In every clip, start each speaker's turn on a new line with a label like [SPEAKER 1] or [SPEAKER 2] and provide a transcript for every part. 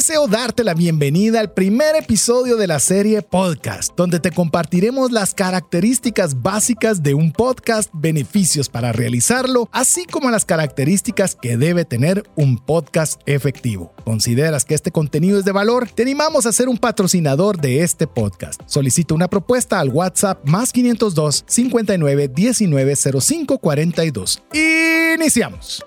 [SPEAKER 1] Deseo darte la bienvenida al primer episodio de la serie Podcast, donde te compartiremos las características básicas de un podcast, beneficios para realizarlo, así como las características que debe tener un podcast efectivo. ¿Consideras que este contenido es de valor? Te animamos a ser un patrocinador de este podcast. Solicita una propuesta al WhatsApp más 502 59 19 05 42. Iniciamos.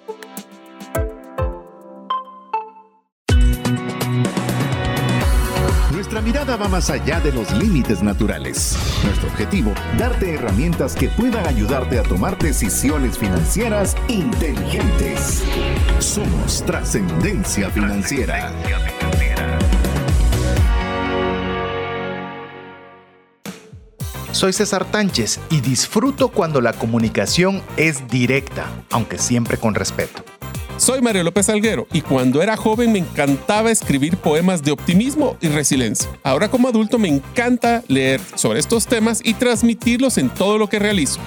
[SPEAKER 2] Nuestra mirada va más allá de los límites naturales. Nuestro objetivo, darte herramientas que puedan ayudarte a tomar decisiones financieras inteligentes. Somos trascendencia financiera.
[SPEAKER 1] Soy César Tánchez y disfruto cuando la comunicación es directa, aunque siempre con respeto.
[SPEAKER 3] Soy Mario López Alguero y cuando era joven me encantaba escribir poemas de optimismo y resiliencia. Ahora como adulto me encanta leer sobre estos temas y transmitirlos en todo lo que realizo.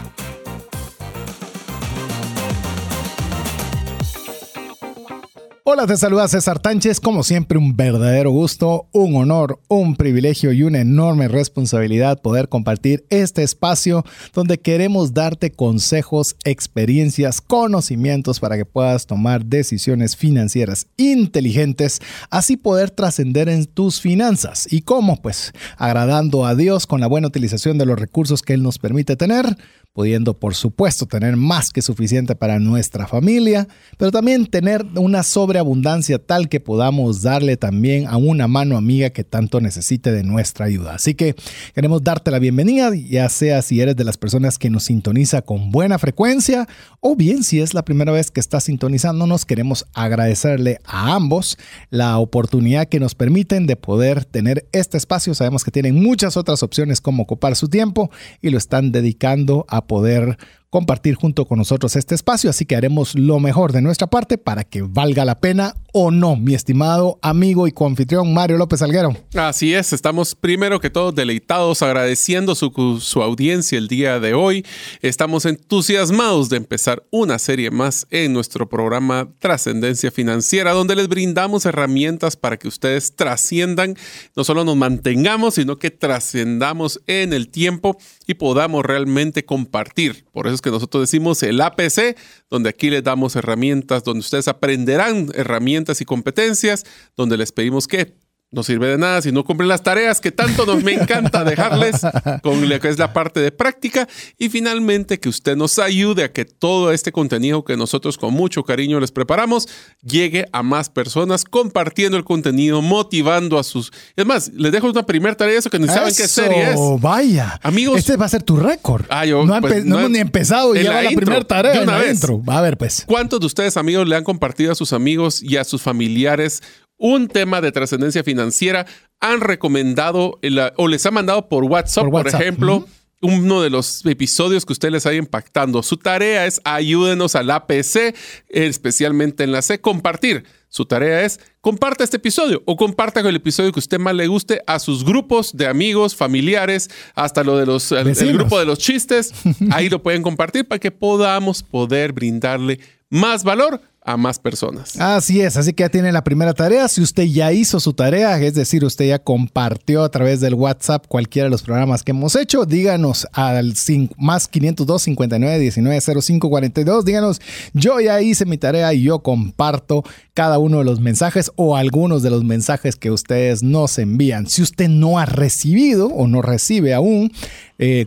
[SPEAKER 1] Hola, te saluda César Tánchez. Como siempre, un verdadero gusto, un honor, un privilegio y una enorme responsabilidad poder compartir este espacio donde queremos darte consejos, experiencias, conocimientos para que puedas tomar decisiones financieras inteligentes, así poder trascender en tus finanzas. ¿Y cómo? Pues agradando a Dios con la buena utilización de los recursos que Él nos permite tener, pudiendo por supuesto tener más que suficiente para nuestra familia, pero también tener una sobreabundancia tal que podamos darle también a una mano amiga que tanto necesite de nuestra ayuda. Así que queremos darte la bienvenida, ya sea si eres de las personas que nos sintoniza con buena frecuencia o bien si es la primera vez que estás sintonizándonos, queremos agradecerle a ambos la oportunidad que nos permiten de poder tener este espacio. Sabemos que tienen muchas otras opciones como ocupar su tiempo y lo están dedicando a poder compartir junto con nosotros este espacio, así que haremos lo mejor de nuestra parte para que valga la pena o no, mi estimado amigo y confitrión Mario López Alguero.
[SPEAKER 3] Así es, estamos primero que todo deleitados, agradeciendo su, su audiencia el día de hoy. Estamos entusiasmados de empezar una serie más en nuestro programa Trascendencia Financiera, donde les brindamos herramientas para que ustedes trasciendan, no solo nos mantengamos, sino que trascendamos en el tiempo y podamos realmente compartir. Por eso que nosotros decimos el APC, donde aquí les damos herramientas, donde ustedes aprenderán herramientas y competencias, donde les pedimos que no sirve de nada si no cumplen las tareas que tanto nos me encanta dejarles con lo que es la parte de práctica y finalmente que usted nos ayude a que todo este contenido que nosotros con mucho cariño les preparamos llegue a más personas compartiendo el contenido, motivando a sus... Es más, les dejo una primera tarea eso que ni saben qué serie es.
[SPEAKER 1] Vaya.
[SPEAKER 3] Amigos.
[SPEAKER 1] Este va a ser tu récord.
[SPEAKER 3] Ah, yo,
[SPEAKER 1] no,
[SPEAKER 3] pues,
[SPEAKER 1] no
[SPEAKER 3] no
[SPEAKER 1] hemos ni empezado y ya
[SPEAKER 3] la
[SPEAKER 1] va la primera tarea
[SPEAKER 3] de
[SPEAKER 1] en
[SPEAKER 3] una
[SPEAKER 1] la
[SPEAKER 3] vez.
[SPEAKER 1] intro. A ver, pues.
[SPEAKER 3] ¿Cuántos de ustedes, amigos, le han compartido a sus amigos y a sus familiares un tema de trascendencia financiera? ¿Han recomendado el- o les ha mandado por WhatsApp,
[SPEAKER 1] Por
[SPEAKER 3] ejemplo? Uno de los episodios que usted les haya impactando. Su tarea es ayúdenos al APC, especialmente en la C, compartir. Su tarea es comparta este episodio o comparta el episodio que usted más le guste a sus grupos de amigos, familiares, hasta lo de los el- el grupo de los chistes. Ahí lo pueden compartir para que podamos poder brindarle más valor a más personas.
[SPEAKER 1] Así es, así que ya tiene la primera tarea. Si usted ya hizo su tarea, es decir, usted ya compartió a través del WhatsApp cualquiera de los programas que hemos hecho, díganos al cin- más 502 59 19 05 42. Díganos, yo ya hice mi tarea y yo comparto cada uno de los mensajes o algunos de los mensajes que ustedes nos envían. Si usted no ha recibido o no recibe aún eh,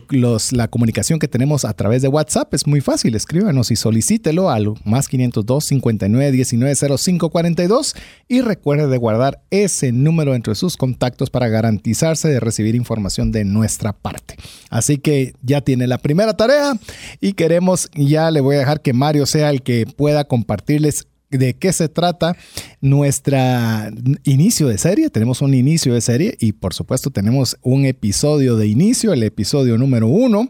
[SPEAKER 1] la comunicación que tenemos a través de WhatsApp, es muy fácil. Escríbanos y solicítelo al más 502 59 19 05 42 y recuerde de guardar ese número entre sus contactos para garantizarse de recibir información de nuestra parte. Así que ya tiene la primera tarea y queremos, ya le voy a dejar que Mario sea el que pueda compartirles de qué se trata nuestra inicio de serie. Tenemos un inicio de serie y por supuesto tenemos un episodio de inicio, el episodio número uno,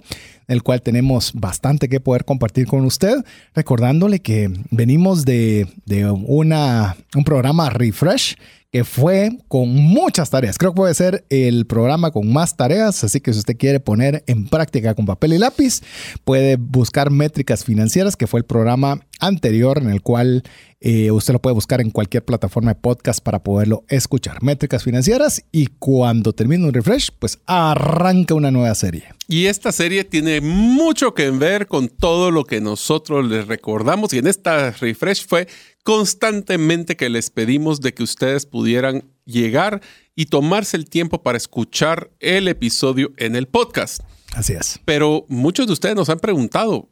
[SPEAKER 1] el cual tenemos bastante que poder compartir con usted, recordándole que venimos de, de una, un programa Refresh que fue con muchas tareas. Creo que puede ser el programa con más tareas, así que si usted quiere poner en práctica con papel y lápiz, puede buscar métricas financieras, que fue el programa anterior en el cual eh, usted lo puede buscar en cualquier plataforma de podcast para poderlo escuchar. Métricas financieras y cuando termine un refresh, pues arranca una nueva serie.
[SPEAKER 3] Y esta serie tiene mucho que ver con todo lo que nosotros les recordamos y en esta refresh fue constantemente que les pedimos de que ustedes pudieran llegar y tomarse el tiempo para escuchar el episodio en el podcast.
[SPEAKER 1] Así es.
[SPEAKER 3] Pero muchos de ustedes nos han preguntado,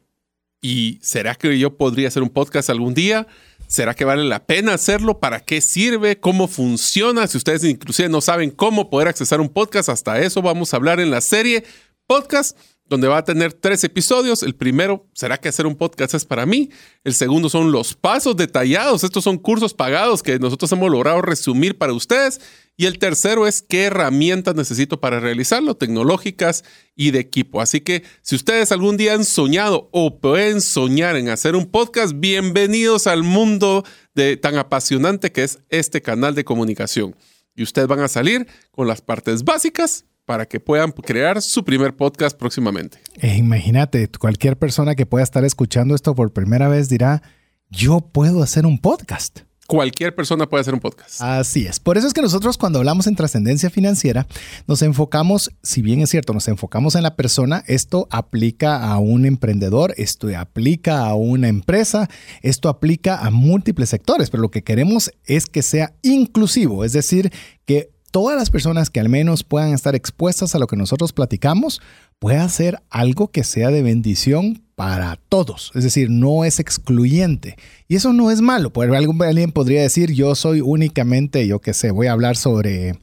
[SPEAKER 3] ¿y será que yo podría hacer un podcast algún día? ¿Será que vale la pena hacerlo? ¿Para qué sirve? ¿Cómo funciona? Si ustedes inclusive no saben cómo poder accesar un podcast, hasta eso vamos a hablar en la serie podcast donde va a tener tres episodios. El primero, ¿será que hacer un podcast es para mí? El segundo son los pasos detallados. Estos son cursos pagados que nosotros hemos logrado resumir para ustedes. Y el tercero es qué herramientas necesito para realizarlo, tecnológicas y de equipo. Así que si ustedes algún día han soñado o pueden soñar en hacer un podcast, bienvenidos al mundo de, tan apasionante que es este canal de comunicación. Y ustedes van a salir con las partes básicas para que puedan crear su primer podcast próximamente.
[SPEAKER 1] Eh, imagínate, cualquier persona que pueda estar escuchando esto por primera vez dirá, yo puedo hacer un podcast.
[SPEAKER 3] Cualquier persona puede hacer un podcast.
[SPEAKER 1] Así es. Por eso es que nosotros cuando hablamos en trascendencia financiera, nos enfocamos, si bien es cierto, nos enfocamos en la persona, esto aplica a un emprendedor, esto aplica a una empresa, esto aplica a múltiples sectores, pero lo que queremos es que sea inclusivo, es decir, que todas las personas que al menos puedan estar expuestas a lo que nosotros platicamos, pueda ser algo que sea de bendición para todos. Es decir, no es excluyente. Y eso no es malo. Por alguien podría decir, yo soy únicamente, yo qué sé, voy a hablar sobre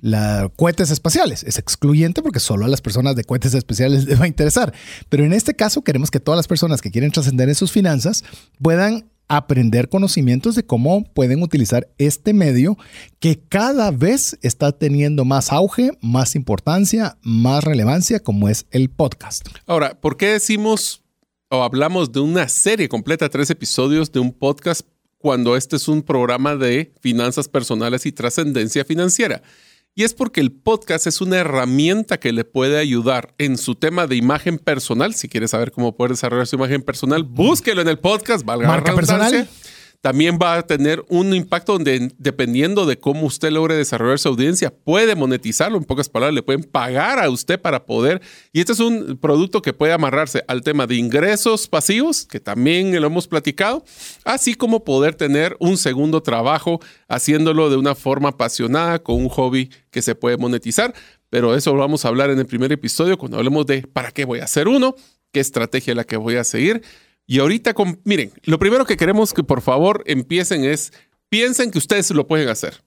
[SPEAKER 1] los cohetes espaciales. Es excluyente porque solo a las personas de cohetes espaciales les va a interesar. Pero en este caso queremos que todas las personas que quieren trascender en sus finanzas puedan aprender conocimientos de cómo pueden utilizar este medio que cada vez está teniendo más auge, más importancia, más relevancia, como es el podcast.
[SPEAKER 3] Ahora, ¿por qué decimos o hablamos de una serie completa, tres episodios de un podcast, cuando este es un programa de finanzas personales y trascendencia financiera? Y es porque el podcast es una herramienta que le puede ayudar en su tema de imagen personal. Si quieres saber cómo poder desarrollar su imagen personal, búsquelo en el podcast, valga
[SPEAKER 1] Marca personal
[SPEAKER 3] también va a tener un impacto donde, dependiendo de cómo usted logre desarrollar su audiencia, puede monetizarlo. En pocas palabras, le pueden pagar a usted para poder. Y este es un producto que puede amarrarse al tema de ingresos pasivos, que también lo hemos platicado, así como poder tener un segundo trabajo haciéndolo de una forma apasionada, con un hobby que se puede monetizar. Pero eso lo vamos a hablar en el primer episodio cuando hablemos de para qué voy a hacer uno, qué estrategia es la que voy a seguir y ahorita, con, miren, lo primero que queremos que por favor empiecen es, piensen que ustedes lo pueden hacer.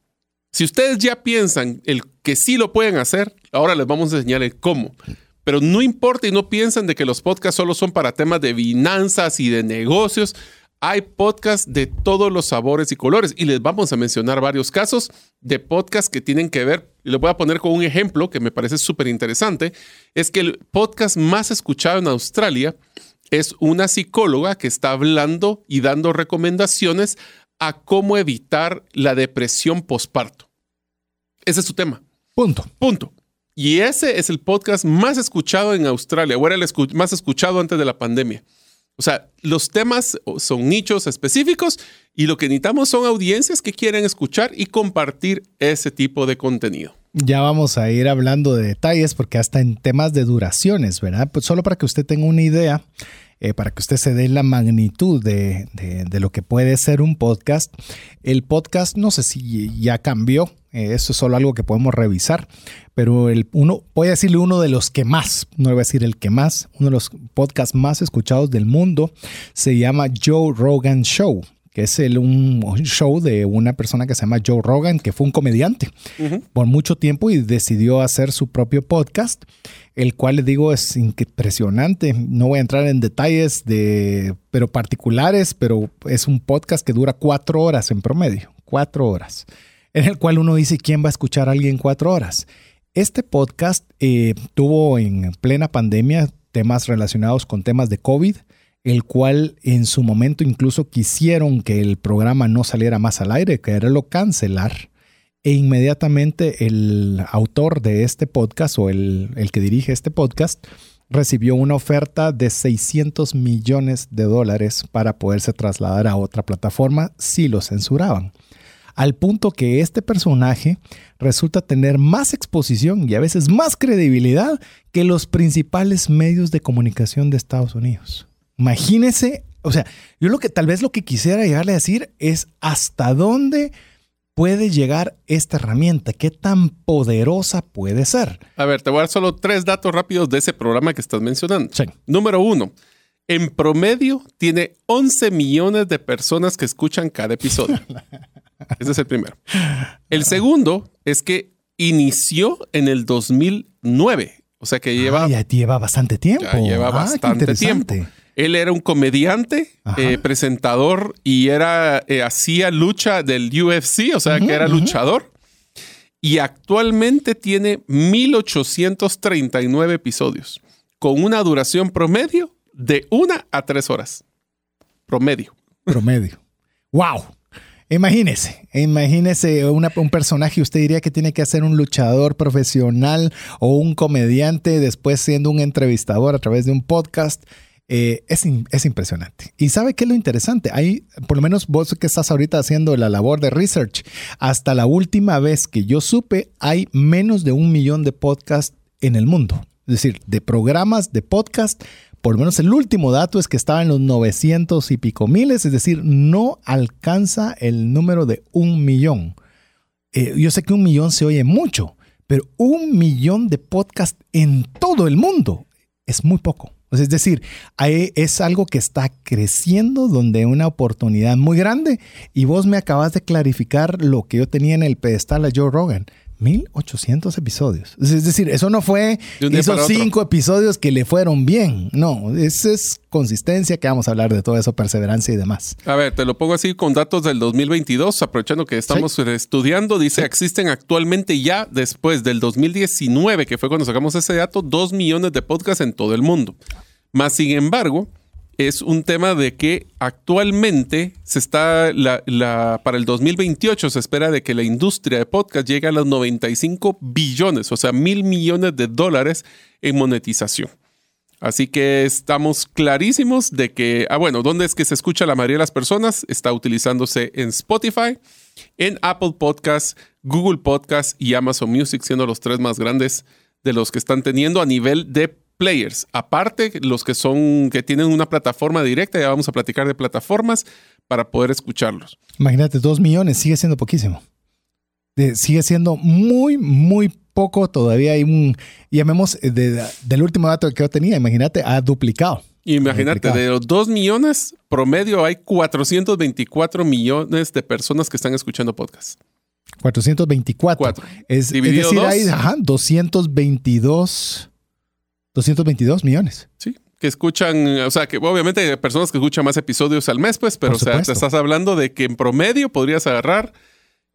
[SPEAKER 3] Si ustedes ya piensan el que sí lo pueden hacer, ahora les vamos a enseñar el cómo. Pero no importa y no piensen de que los podcasts solo son para temas de finanzas y de negocios. Hay podcasts de todos los sabores y colores y les vamos a mencionar varios casos de podcasts que tienen que ver, y les voy a poner con un ejemplo que me parece súper interesante, es que el podcast más escuchado en Australia es una psicóloga que está hablando y dando recomendaciones a cómo evitar la depresión postparto. Ese es su tema.
[SPEAKER 1] Punto.
[SPEAKER 3] Punto. Y ese es el podcast más escuchado en Australia, o era el más escuchado antes de la pandemia. O sea, los temas son nichos específicos y lo que necesitamos son audiencias que quieren escuchar y compartir ese tipo de contenido.
[SPEAKER 1] Ya vamos a ir hablando de detalles porque hasta en temas de duraciones, ¿verdad? Pues solo para que usted tenga una idea, eh, para que usted se dé la magnitud de, lo que puede ser un podcast. El podcast, no sé si ya cambió, eh, eso es solo algo que podemos revisar, pero el uno, voy a decirle uno de los que más, no voy a decir el que más, uno de los podcasts más escuchados del mundo se llama Joe Rogan Show que es el, un, show de una persona que se llama Joe Rogan, que fue un comediante por mucho tiempo y decidió hacer su propio podcast, el cual le digo es impresionante. No voy a entrar en detalles de, pero particulares, pero es un podcast que dura cuatro horas en promedio, cuatro horas, en el cual uno dice, ¿quién va a escuchar a alguien cuatro horas? Este podcast eh, tuvo en plena pandemia temas relacionados con temas de COVID el cual en su momento incluso quisieron que el programa no saliera más al aire, quererlo cancelar. e inmediatamente el autor de este podcast o el, el que dirige este podcast recibió una oferta de 600 millones de dólares para poderse trasladar a otra plataforma si lo censuraban. Al punto que este personaje resulta tener más exposición y a veces más credibilidad que los principales medios de comunicación de Estados Unidos. Imagínese, o sea, yo lo que tal vez lo que quisiera llegarle a decir es hasta dónde puede llegar esta herramienta? ¿Qué tan poderosa puede ser?
[SPEAKER 3] A ver, te voy a dar solo tres datos rápidos de ese programa que estás mencionando.
[SPEAKER 1] Sí.
[SPEAKER 3] Número uno, en promedio tiene 11 millones de personas que escuchan cada episodio. Ese es el primero. El segundo es que inició en el 2009. O sea que lleva...
[SPEAKER 1] Ah, ya lleva bastante tiempo.
[SPEAKER 3] Ya lleva
[SPEAKER 1] Ah,
[SPEAKER 3] bastante tiempo. Él era un comediante, eh, presentador y era eh, hacía lucha del UFC, o sea que era luchador. Y actualmente tiene 1839 episodios, con una duración promedio de una a tres horas. Promedio.
[SPEAKER 1] Promedio. ¡Wow! Imagínese, imagínese una- un personaje, usted diría que tiene que ser un luchador profesional o un comediante, después siendo un entrevistador a través de un podcast. Eh, es, es impresionante. Y sabe qué es lo interesante? Hay, por lo menos vos que estás ahorita haciendo la labor de research, hasta la última vez que yo supe, hay menos de un millón de podcasts en el mundo. Es decir, de programas de podcast, por lo menos el último dato es que estaba en los 900 y pico miles, es decir, no alcanza el número de un millón. Eh, yo sé que un millón se oye mucho, pero un millón de podcasts en todo el mundo es muy poco. Es decir, hay- es algo que está creciendo, donde hay una oportunidad muy grande. Y vos me acabas de clarificar lo que yo tenía en el pedestal a Joe Rogan. 1800 episodios. Es decir, eso no fue esos cinco episodios que le fueron bien. No, eso es consistencia que vamos a hablar de todo eso, perseverancia y demás.
[SPEAKER 3] A ver, te lo pongo así con datos del 2022, aprovechando que estamos estudiando. Dice, existen actualmente ya, después del 2019, que fue cuando sacamos ese dato, dos millones de podcasts en todo el mundo. Más sin embargo, es un tema de que actualmente se está, para el 2028 se espera de que la industria de podcast llegue a los 95 billones, o sea, mil millones de dólares en monetización. Así que estamos clarísimos de que, ah, bueno, ¿dónde es que se escucha la mayoría de las personas? Está utilizándose en Spotify, en Apple Podcasts, Google Podcasts y Amazon Music, siendo los tres más grandes de los que están teniendo a nivel de players. Aparte, los que son, que tienen una plataforma directa, ya vamos a platicar de plataformas para poder escucharlos.
[SPEAKER 1] Imagínate, dos millones sigue siendo poquísimo. De- sigue siendo muy, muy poco. Todavía hay un, llamemos, eh, de- del último dato que yo tenía, imagínate, ha duplicado.
[SPEAKER 3] Imagínate, de los 2 millones, promedio hay 424 millones de personas que están escuchando podcasts.
[SPEAKER 1] 424.
[SPEAKER 3] Cuatro.
[SPEAKER 1] Es, es
[SPEAKER 3] Dividido
[SPEAKER 1] decir,
[SPEAKER 3] dos.
[SPEAKER 1] hay ajá, 222, 222 millones.
[SPEAKER 3] Sí, que escuchan, o sea, que obviamente hay personas que escuchan más episodios al mes, pues, pero o sea, te estás hablando de que en promedio podrías agarrar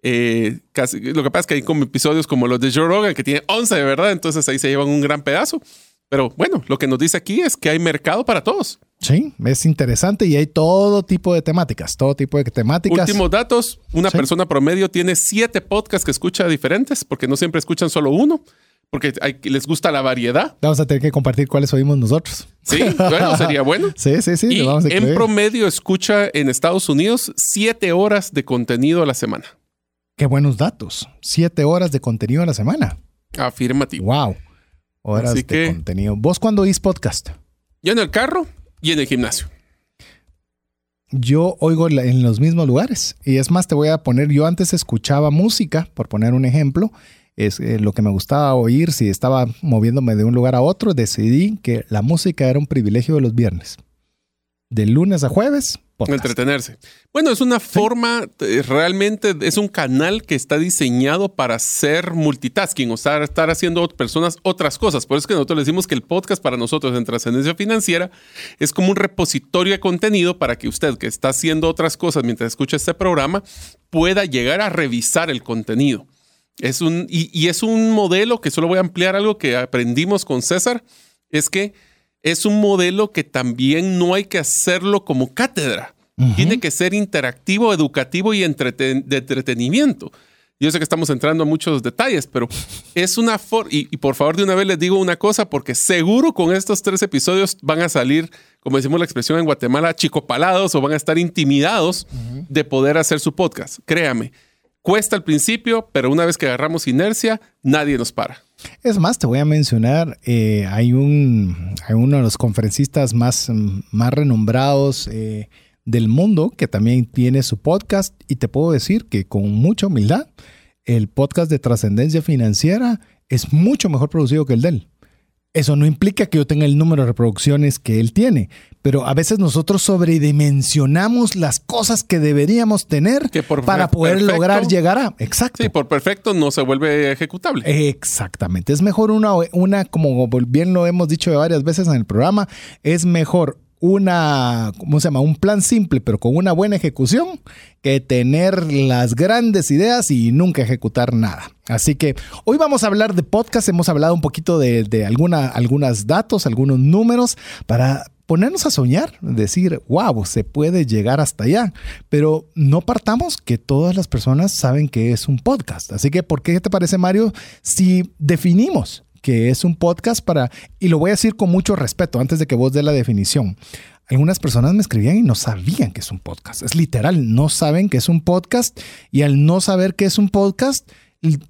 [SPEAKER 3] eh, casi, lo que pasa es que hay como episodios como los de Joe Rogan que tiene 11, de verdad, entonces ahí se llevan un gran pedazo. Pero bueno, lo que nos dice aquí es que hay mercado para todos.
[SPEAKER 1] Sí, es interesante y hay todo tipo de temáticas, todo tipo de temáticas.
[SPEAKER 3] Últimos datos, una
[SPEAKER 1] Sí.
[SPEAKER 3] persona promedio tiene siete podcasts que escucha diferentes, porque no siempre escuchan solo uno, porque hay- les gusta la variedad.
[SPEAKER 1] Vamos a tener que compartir cuáles oímos nosotros.
[SPEAKER 3] Sí, bueno, sería bueno.
[SPEAKER 1] Sí, sí, sí.
[SPEAKER 3] Y
[SPEAKER 1] lo vamos a
[SPEAKER 3] en promedio escucha en Estados Unidos siete horas de contenido a la semana.
[SPEAKER 1] Qué buenos datos. Siete horas de contenido a la semana.
[SPEAKER 3] Afirmativo.
[SPEAKER 1] Wow. Horas
[SPEAKER 3] Así
[SPEAKER 1] de
[SPEAKER 3] que-
[SPEAKER 1] contenido. ¿Vos cuándo oís podcast?
[SPEAKER 3] Yo en el carro y en el gimnasio.
[SPEAKER 1] Yo oigo en los mismos lugares. Y es más, te voy a poner, yo antes escuchaba música, por poner un ejemplo, es eh, lo que me gustaba oír si estaba moviéndome de un lugar a otro, decidí que la música era un privilegio de los viernes. De lunes a jueves, podcast.
[SPEAKER 3] Entretenerse. Bueno, es una forma, eh, realmente es un canal que está diseñado para hacer multitasking, o sea, estar haciendo personas otras cosas. Por eso es que nosotros le decimos que el podcast para nosotros en trascendencia financiera es como un repositorio de contenido para que usted que está haciendo otras cosas mientras escucha este programa pueda llegar a revisar el contenido. Es un, y, y es un modelo que solo voy a ampliar algo que aprendimos con César, es que es un modelo que también no hay que hacerlo como cátedra. Tiene que ser interactivo, educativo y entreten- de entretenimiento. Yo sé que estamos entrando a muchos detalles, pero es una forma, y, por favor de una vez les digo una cosa, porque seguro con estos tres episodios van a salir, como decimos la expresión en Guatemala, chicopalados o van a estar intimidados de poder hacer su podcast. Créame, cuesta al principio, pero una vez que agarramos inercia, nadie nos para.
[SPEAKER 1] Es más, te voy a mencionar, eh, hay, un, hay uno de los conferencistas más, más renombrados eh, del mundo que también tiene su podcast y te puedo decir que con mucha humildad, el podcast de trascendencia financiera es mucho mejor producido que el de él. Eso no implica que yo tenga el número de reproducciones que él tiene, pero a veces nosotros sobredimensionamos las cosas que deberíamos tener para poder lograr llegar a. Exacto.
[SPEAKER 3] Sí, por perfecto no se vuelve ejecutable.
[SPEAKER 1] Exactamente. Es mejor una, una, como bien lo hemos dicho varias veces en el programa, es mejor una, ¿cómo se llama? Un plan simple, pero con una buena ejecución, que tener las grandes ideas y nunca ejecutar nada. Así que hoy vamos a hablar de podcast, hemos hablado un poquito de, de alguna, algunos datos, algunos números para ponernos a soñar, decir, wow, se puede llegar hasta allá, pero no partamos que todas las personas saben que es un podcast. Así que, ¿por qué te parece, Mario, si definimos que es un podcast para, y lo voy a decir con mucho respeto antes de que vos dé la definición. Algunas personas me escribían y no sabían que es un podcast. Es literal, no saben que es un podcast y al no saber que es un podcast, y,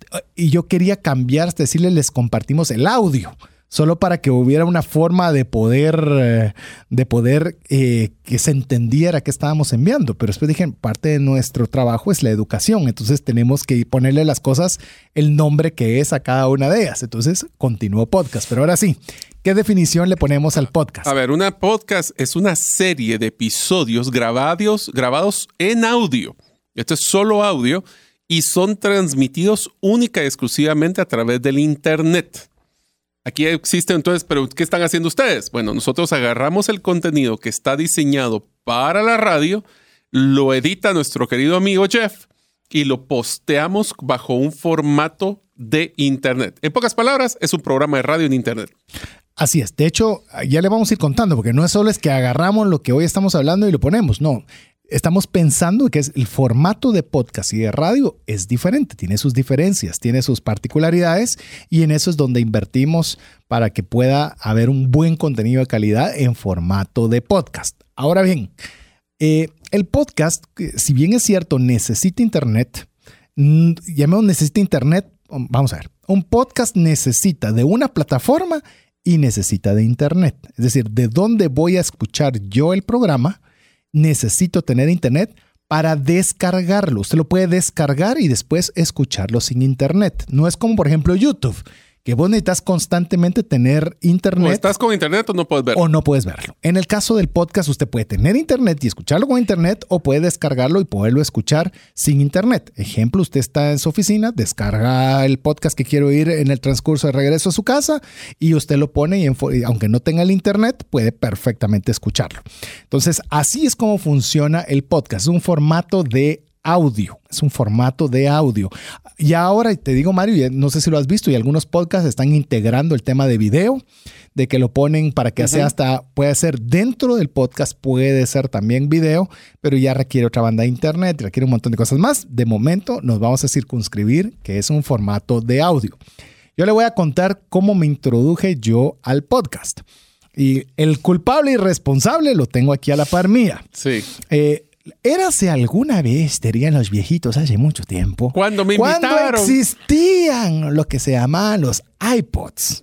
[SPEAKER 1] yo quería cambiar, decirle, les compartimos el audio solo para que hubiera una forma de poder, eh, de poder eh, que se entendiera qué estábamos enviando. Pero después dije, parte de nuestro trabajo es la educación, entonces tenemos que ponerle las cosas el nombre que es a cada una de ellas. Entonces, continúo podcast. Pero ahora sí, ¿qué definición le ponemos al podcast?
[SPEAKER 3] A ver, una podcast es una serie de episodios grabados, grabados en audio. Esto es solo audio y son transmitidos única y exclusivamente a través del Internet. Aquí existe entonces, pero ¿qué están haciendo ustedes? Bueno, nosotros agarramos el contenido que está diseñado para la radio, lo edita nuestro querido amigo Jeff y lo posteamos bajo un formato de Internet. En pocas palabras, es un programa de radio en Internet.
[SPEAKER 1] Así es. De hecho, ya le vamos a ir contando, porque no es solo es que agarramos lo que hoy estamos hablando y lo ponemos. No, estamos pensando que es el formato de podcast y de radio es diferente, tiene sus diferencias, tiene sus particularidades y en eso es donde invertimos para que pueda haber un buen contenido de calidad en formato de podcast. Ahora bien, eh, el podcast, si bien es cierto, necesita internet, llamemos necesita internet, vamos a ver, un podcast necesita de una plataforma y necesita de internet. Es decir, de dónde voy a escuchar yo el programa necesito tener internet para descargarlo. Usted lo puede descargar y después escucharlo sin internet. No es como, por ejemplo, YouTube que vos necesitas constantemente tener internet.
[SPEAKER 3] O estás con internet o no puedes verlo.
[SPEAKER 1] O no puedes verlo. En el caso del podcast, usted puede tener internet y escucharlo con internet o puede descargarlo y poderlo escuchar sin internet. Ejemplo, usted está en su oficina, descarga el podcast que quiere oír en el transcurso de regreso a su casa y usted lo pone y, aunque no tenga el internet, puede perfectamente escucharlo. Entonces, así es como funciona el podcast. Es un formato de audio, es un formato de audio. Y ahora te digo, Mario, no sé si lo has visto, y algunos podcasts están integrando el tema de video, de que lo ponen para que sea hasta, puede ser dentro del podcast, puede ser también video, pero ya requiere otra banda de internet, requiere un montón de cosas más. De momento nos vamos a circunscribir que es un formato de audio. Yo le voy a contar cómo me introduje yo al podcast. Y el culpable y responsable lo tengo aquí a la par mía.
[SPEAKER 3] Sí.
[SPEAKER 1] Eh, Érase alguna vez, dirían los viejitos hace mucho tiempo.
[SPEAKER 3] Cuando me
[SPEAKER 1] invitaron. Cuando existían lo que se llamaban los iPods.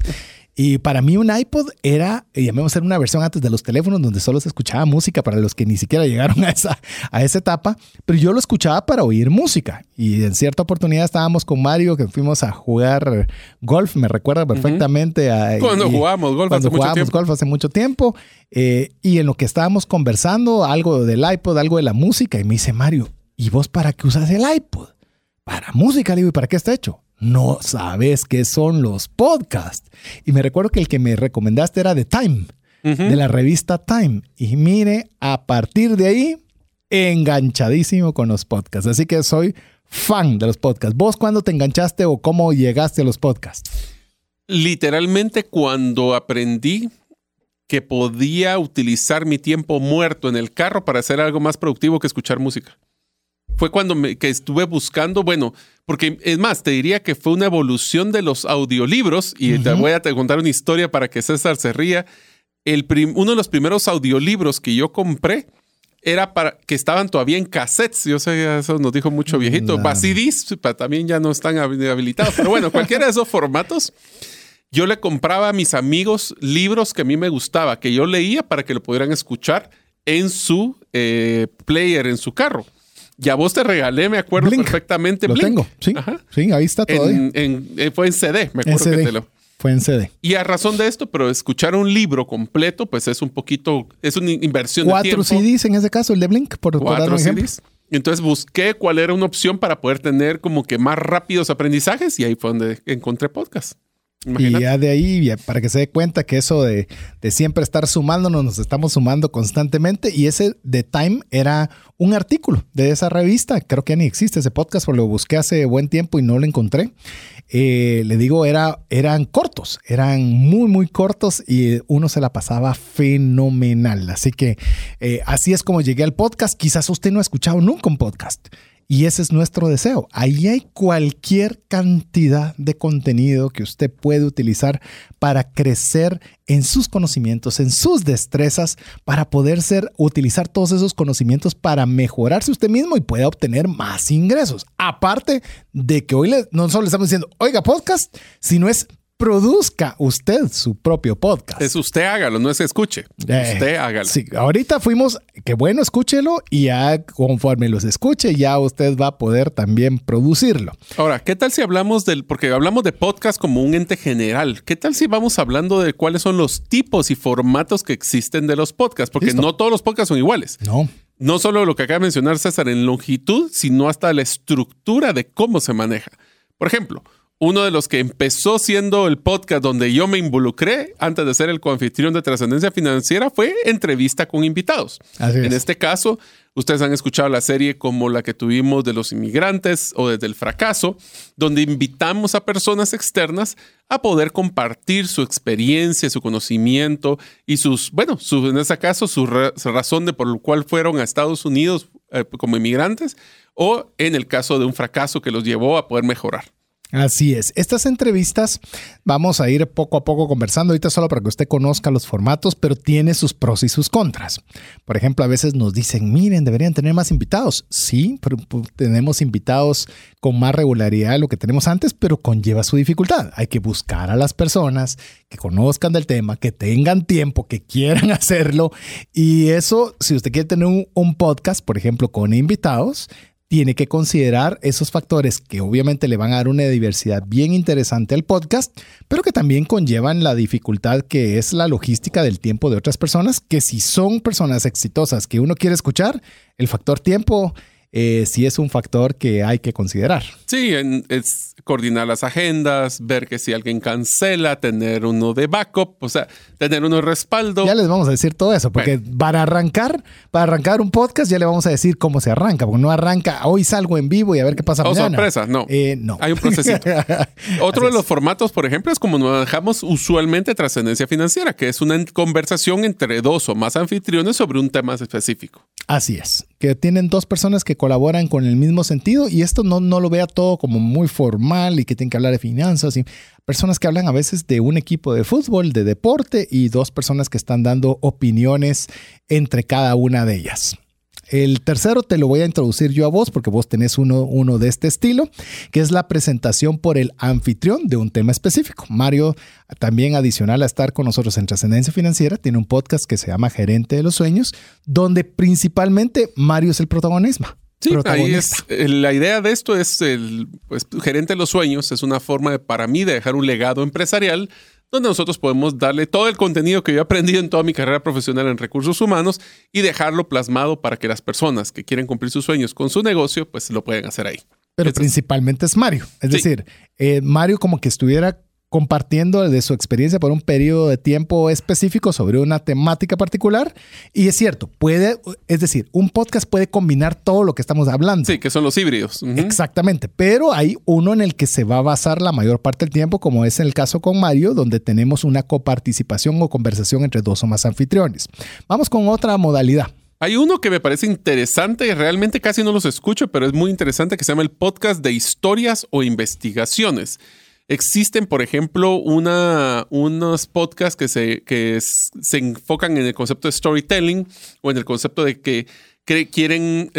[SPEAKER 1] Y para mí un iPod era, llamemos era una versión antes de los teléfonos donde solo se escuchaba música para los que ni siquiera llegaron a esa, a esa etapa, pero yo lo escuchaba para oír música. Y en cierta oportunidad estábamos con Mario que fuimos a jugar golf, me recuerda perfectamente. a,
[SPEAKER 3] cuando jugamos golf
[SPEAKER 1] cuando
[SPEAKER 3] hace
[SPEAKER 1] jugábamos
[SPEAKER 3] mucho
[SPEAKER 1] golf hace mucho tiempo. Eh, y en lo que estábamos conversando, algo del iPod, algo de la música, y me dice Mario, ¿y vos para qué usas el iPod? Para música, le digo, ¿y para qué está hecho? No sabes qué son los podcasts. Y me recuerdo que el que me recomendaste era de Time, de la revista Time. Y mire, a partir de ahí, enganchadísimo con los podcasts. Así que soy fan de los podcasts. ¿Vos cuándo te enganchaste o cómo llegaste a los podcasts?
[SPEAKER 3] Literalmente cuando aprendí que podía utilizar mi tiempo muerto en el carro para hacer algo más productivo que escuchar música. Fue cuando me, que estuve buscando, bueno, porque es más, te diría que fue una evolución de los audiolibros y te voy a contar una historia para que César se ría. El uno de los primeros audiolibros que yo compré era para que estaban todavía en cassettes. Yo sé, eso nos dijo mucho viejito. No. CDs también ya no están habilitados. Pero bueno, cualquiera de esos formatos, yo le compraba a mis amigos libros que a mí me gustaba, que yo leía para que lo pudieran escuchar en su eh, player, en su carro. Ya vos te regalé, me acuerdo perfectamente.
[SPEAKER 1] Lo tengo, sí. Sí, ahí está todavía.
[SPEAKER 3] Eh, fue en CD, me acuerdo que te lo.
[SPEAKER 1] Fue en CD.
[SPEAKER 3] Y a razón de esto, pero escuchar un libro completo, pues es un poquito, es una inversión
[SPEAKER 1] Cuatro
[SPEAKER 3] de tiempo.
[SPEAKER 1] CDs en ese caso, el de Blink, por,
[SPEAKER 3] Cuatro dar un CDs. Entonces busqué cuál era una opción para poder tener como que más rápidos aprendizajes y ahí fue donde encontré podcast.
[SPEAKER 1] Y ya de ahí, para que se dé cuenta que eso de, de, siempre estar sumándonos, nos estamos sumando constantemente. Y ese de Time era un artículo de esa revista. Creo que ya ni existe ese podcast, porque lo busqué hace buen tiempo y no lo encontré. Eh, le digo, era, eran cortos, eran muy, muy cortos y uno se la pasaba fenomenal. Así que eh, así es como llegué al podcast. Quizás usted no ha escuchado nunca un podcast. Y ese es nuestro deseo. Ahí hay cualquier cantidad de contenido que usted puede utilizar para crecer en sus conocimientos, en sus destrezas, para poder ser, utilizar todos esos conocimientos para mejorarse usted mismo y pueda obtener más ingresos. Aparte de que hoy no solo le estamos diciendo, oiga, podcast, sino es produzca usted su propio podcast.
[SPEAKER 3] Es usted hágalo, no es escuche. Eh, usted hágalo.
[SPEAKER 1] Sí, ahorita fuimos, que bueno, escúchelo y ya conforme los escuche, ya usted va a poder también producirlo.
[SPEAKER 3] Ahora, ¿qué tal si hablamos del, porque hablamos de podcast como un ente general, ¿qué tal si vamos hablando de cuáles son los tipos y formatos que existen de los podcasts? Porque no todos los podcasts son iguales.
[SPEAKER 1] No.
[SPEAKER 3] No solo lo que acaba de mencionar César en longitud, sino hasta la estructura de cómo se maneja. Por ejemplo, uno de los que empezó siendo el podcast donde yo me involucré antes de ser el coanfitrión de trascendencia financiera fue entrevista con invitados. en este caso, ustedes han escuchado la serie como la que tuvimos de los inmigrantes o desde el fracaso, donde invitamos a personas externas a poder compartir su experiencia, su conocimiento y sus, bueno, en ese caso, su, razón de por lo cual fueron a Estados Unidos eh, como inmigrantes o en el caso de un fracaso que los llevó a poder mejorar.
[SPEAKER 1] Así es. Estas entrevistas vamos a ir poco a poco conversando ahorita solo para que usted conozca los formatos, pero tiene sus pros y sus contras. Por ejemplo, a veces nos dicen, miren, deberían tener más invitados. Sí, pero tenemos invitados con más regularidad de lo que tenemos antes, pero conlleva su dificultad. Hay que buscar a las personas que conozcan del tema, que tengan tiempo, que quieran hacerlo. Y eso, si usted quiere tener un podcast, por ejemplo, con invitados, tiene que considerar esos factores que obviamente le van a dar una diversidad bien interesante al podcast, pero que también conllevan la dificultad que es la logística del tiempo de otras personas, que si son personas exitosas que uno quiere escuchar, el factor tiempo eh, sí es un factor que hay que considerar.
[SPEAKER 3] Sí, es coordinar las agendas, ver que si alguien cancela, tener uno de backup, o sea, tener uno de respaldo.
[SPEAKER 1] Ya les vamos a decir todo eso, porque para arrancar, para arrancar un podcast ya le vamos a decir cómo se arranca, porque no arranca, hoy salgo en vivo y a ver qué pasa
[SPEAKER 3] o
[SPEAKER 1] mañana.
[SPEAKER 3] sorpresa, no.
[SPEAKER 1] Eh, no.
[SPEAKER 3] Hay un procesito. Otro de los formatos, por ejemplo, es como nos dejamos usualmente trascendencia financiera, que es una conversación entre dos o más anfitriones sobre un tema específico.
[SPEAKER 1] Así es, que tienen dos personas que colaboran con el mismo sentido y esto no, no lo vea todo como muy formal y que tienen que hablar de finanzas y personas que hablan a veces de un equipo de fútbol, de deporte y dos personas que están dando opiniones entre cada una de ellas. El tercero te lo voy a introducir yo a vos porque vos tenés uno, uno de este estilo, que es la presentación por el anfitrión de un tema específico. Mario, también adicional a estar con nosotros en Trascendencia Financiera, tiene un podcast que se llama Gerente de los Sueños, donde principalmente Mario es el protagonista.
[SPEAKER 3] Sí, ahí es la idea de esto es el pues, gerente de los sueños es una forma de, para mí de dejar un legado empresarial donde nosotros podemos darle todo el contenido que yo he aprendido en toda mi carrera profesional en recursos humanos y dejarlo plasmado para que las personas que quieren cumplir sus sueños con su negocio, pues lo pueden hacer ahí.
[SPEAKER 1] Pero principalmente es Mario. Es decir, eh, Mario como que estuviera compartiendo de su experiencia por un periodo de tiempo específico sobre una temática particular. Y es cierto, puede, es decir, un podcast puede combinar todo lo que estamos hablando.
[SPEAKER 3] Sí, que son los híbridos.
[SPEAKER 1] Exactamente, pero hay uno en el que se va a basar la mayor parte del tiempo, como es en el caso con Mario, donde tenemos una coparticipación o conversación entre dos o más anfitriones. Vamos con otra modalidad.
[SPEAKER 3] Hay uno que me parece interesante, realmente casi no los escucho, pero es muy interesante, que se llama el podcast de historias o investigaciones. Existen, por ejemplo, una, unos podcasts que, se, que se enfocan en el concepto de storytelling o en el concepto de que, quieren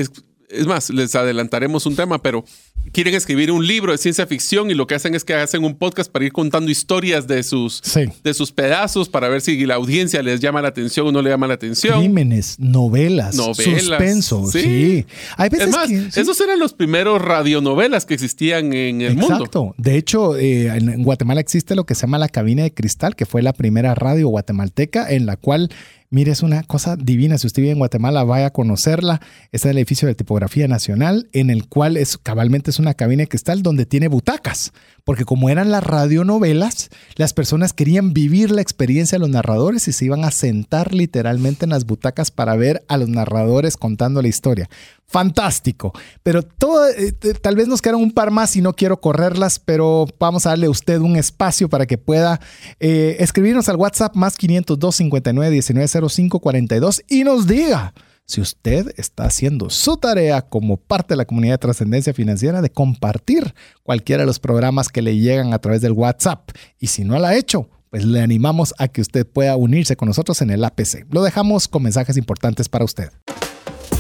[SPEAKER 3] es más, les adelantaremos un tema, pero quieren escribir un libro de ciencia ficción y lo que hacen es que hacen un podcast para ir contando historias de sus, de sus pedazos para ver si la audiencia les llama la atención o no le llama la atención.
[SPEAKER 1] Crímenes, novelas, novelas suspenso. Sí.
[SPEAKER 3] Hay veces es más, esos eran los primeros radionovelas que existían en el mundo. Exacto.
[SPEAKER 1] De hecho, eh, en Guatemala existe lo que se llama la cabina de cristal, que fue la primera radio guatemalteca en la cual Mire, es una cosa divina. Si usted vive en Guatemala, vaya a conocerla. Está el edificio de Tipografía Nacional, en el cual es cabalmente es una cabina de cristal donde tiene butacas. Porque como eran las radionovelas, las personas querían vivir la experiencia de los narradores y se iban a sentar literalmente en las butacas para ver a los narradores contando la historia fantástico. Pero todo, eh, tal vez nos quedan un par más y no quiero correrlas, pero vamos a darle a usted un espacio para que pueda eh, escribirnos al WhatsApp más 502 59 19 05 42 y nos diga si usted está haciendo su tarea como parte de la comunidad de trascendencia financiera de compartir cualquiera de los programas que le llegan a través del WhatsApp. Y si no lo ha hecho, pues le animamos a que usted pueda unirse con nosotros en el APC. Lo dejamos con mensajes importantes para usted.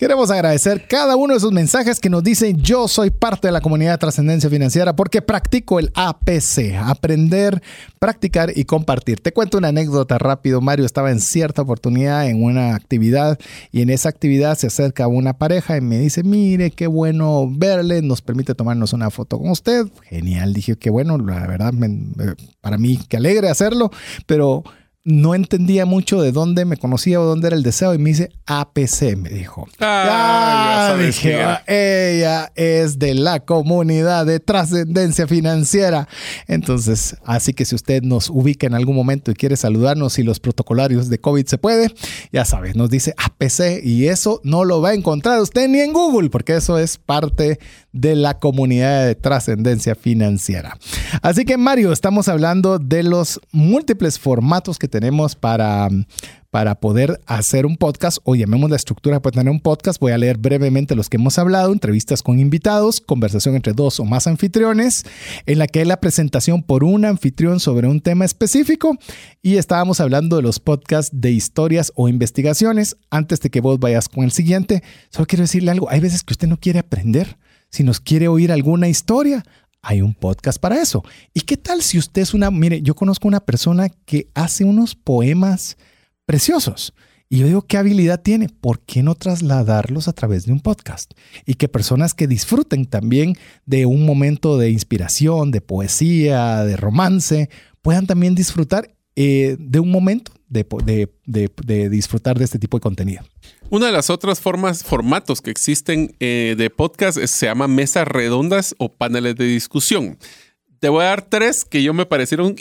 [SPEAKER 1] Queremos agradecer cada uno de esos mensajes que nos dicen yo soy parte de la comunidad de trascendencia financiera porque practico el APC, aprender, practicar y compartir. Te cuento una anécdota rápido. Mario estaba en cierta oportunidad en una actividad y en esa actividad se acerca una pareja y me dice, mire, qué bueno verle, nos permite tomarnos una foto con usted. Genial, dije, qué bueno, la verdad, para mí, qué alegre hacerlo, pero no entendía mucho de dónde me conocía o dónde era el deseo y me dice APC, me dijo. Ah, dije, ah, ella es de la comunidad de trascendencia financiera. Entonces, así que si usted nos ubica en algún momento y quiere saludarnos y los protocolarios de COVID se puede, ya sabes, nos dice APC y eso no lo va a encontrar usted ni en Google porque eso es parte de la comunidad de trascendencia financiera. Así que Mario, estamos hablando de los múltiples formatos que tenemos para, para poder hacer un podcast o llamemos la estructura para tener un podcast. Voy a leer brevemente los que hemos hablado, entrevistas con invitados, conversación entre dos o más anfitriones, en la que hay la presentación por un anfitrión sobre un tema específico y estábamos hablando de los podcasts de historias o investigaciones. Antes de que vos vayas con el siguiente, solo quiero decirle algo, hay veces que usted no quiere aprender si nos quiere oír alguna historia, hay un podcast para eso. ¿Y qué tal si usted es una, mire, yo conozco una persona que hace unos poemas preciosos. Y yo digo, ¿qué habilidad tiene? ¿Por qué no trasladarlos a través de un podcast? Y que personas que disfruten también de un momento de inspiración, de poesía, de romance, puedan también disfrutar eh, de un momento de, disfrutar de este tipo de contenido.
[SPEAKER 3] Una de las otras formas, formatos que existen eh, de podcast se llama mesas redondas o paneles de discusión. Te voy a dar tres que yo me parecieron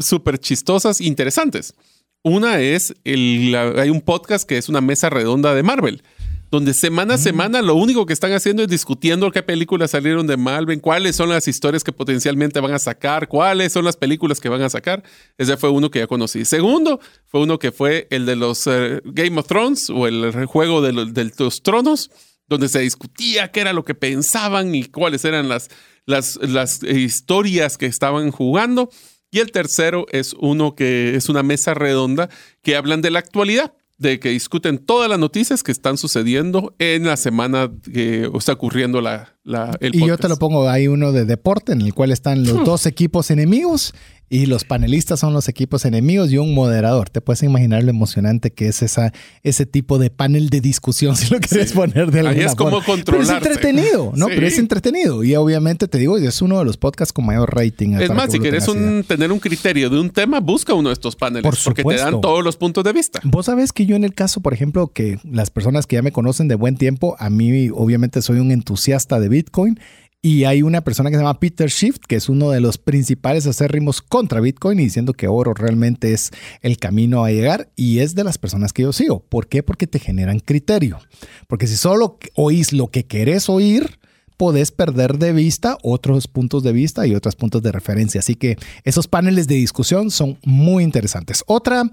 [SPEAKER 3] súper chistosas, interesantes. Una es, hay un podcast que es una mesa redonda de Marvel donde semana a semana lo único que están haciendo es discutiendo qué películas salieron de Malvin, cuáles son las historias que potencialmente van a sacar, cuáles son las películas que van a sacar. Ese fue uno que ya conocí. Segundo, fue uno que fue el de los eh, Game of Thrones o el juego de, los tronos, donde se discutía qué era lo que pensaban y cuáles eran las, las, las historias que estaban jugando. Y el tercero es uno que es una mesa redonda que hablan de la actualidad de que discuten todas las noticias que están sucediendo en la semana que está ocurriendo la, la el
[SPEAKER 1] Y yo te lo pongo, hay uno de deporte en el cual están los dos equipos enemigos y los panelistas son los equipos enemigos y un moderador. Te puedes imaginar lo emocionante que es esa, ese tipo de panel de discusión, si lo quieres poner de alguna
[SPEAKER 3] Ahí es como
[SPEAKER 1] forma. Pero es entretenido, ¿no?
[SPEAKER 3] Sí.
[SPEAKER 1] Pero es entretenido. Y obviamente te digo, es uno de los podcasts con mayor rating.
[SPEAKER 3] Es más,
[SPEAKER 1] que
[SPEAKER 3] si quieres un, tener un criterio de un tema, busca uno de estos paneles
[SPEAKER 1] Por
[SPEAKER 3] porque te dan todos los puntos de vista.
[SPEAKER 1] Vos sabés que yo en el caso, por ejemplo, que las personas que ya me conocen de buen tiempo, a mí obviamente soy un entusiasta de Bitcoin y hay una persona que se llama Peter Schiff, que es uno de los principales acérrimos contra Bitcoin y diciendo que oro realmente es el camino a llegar y es de las personas que yo sigo. ¿Por qué? Porque te generan criterio. Porque si solo oís lo que querés oír, podés perder de vista otros puntos de vista y otros puntos de referencia. Así que esos paneles de discusión son muy interesantes. Otra,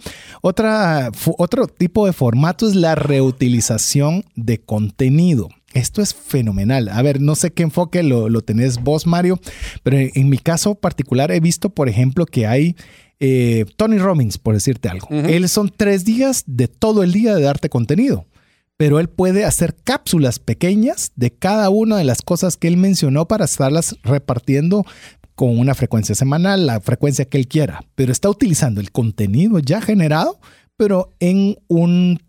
[SPEAKER 1] otra, otro tipo de formato es la reutilización de contenido. Esto es fenomenal. A ver, no sé qué enfoque lo, lo tenés vos, Mario, pero en, en mi caso particular he visto, por ejemplo, que hay eh, Tony Robbins, por decirte algo. Él son tres días de todo el día de darte contenido pero él puede hacer cápsulas pequeñas de cada una de las cosas que él mencionó para estarlas repartiendo con una frecuencia semanal, la frecuencia que él quiera, pero está utilizando el contenido ya generado, pero en un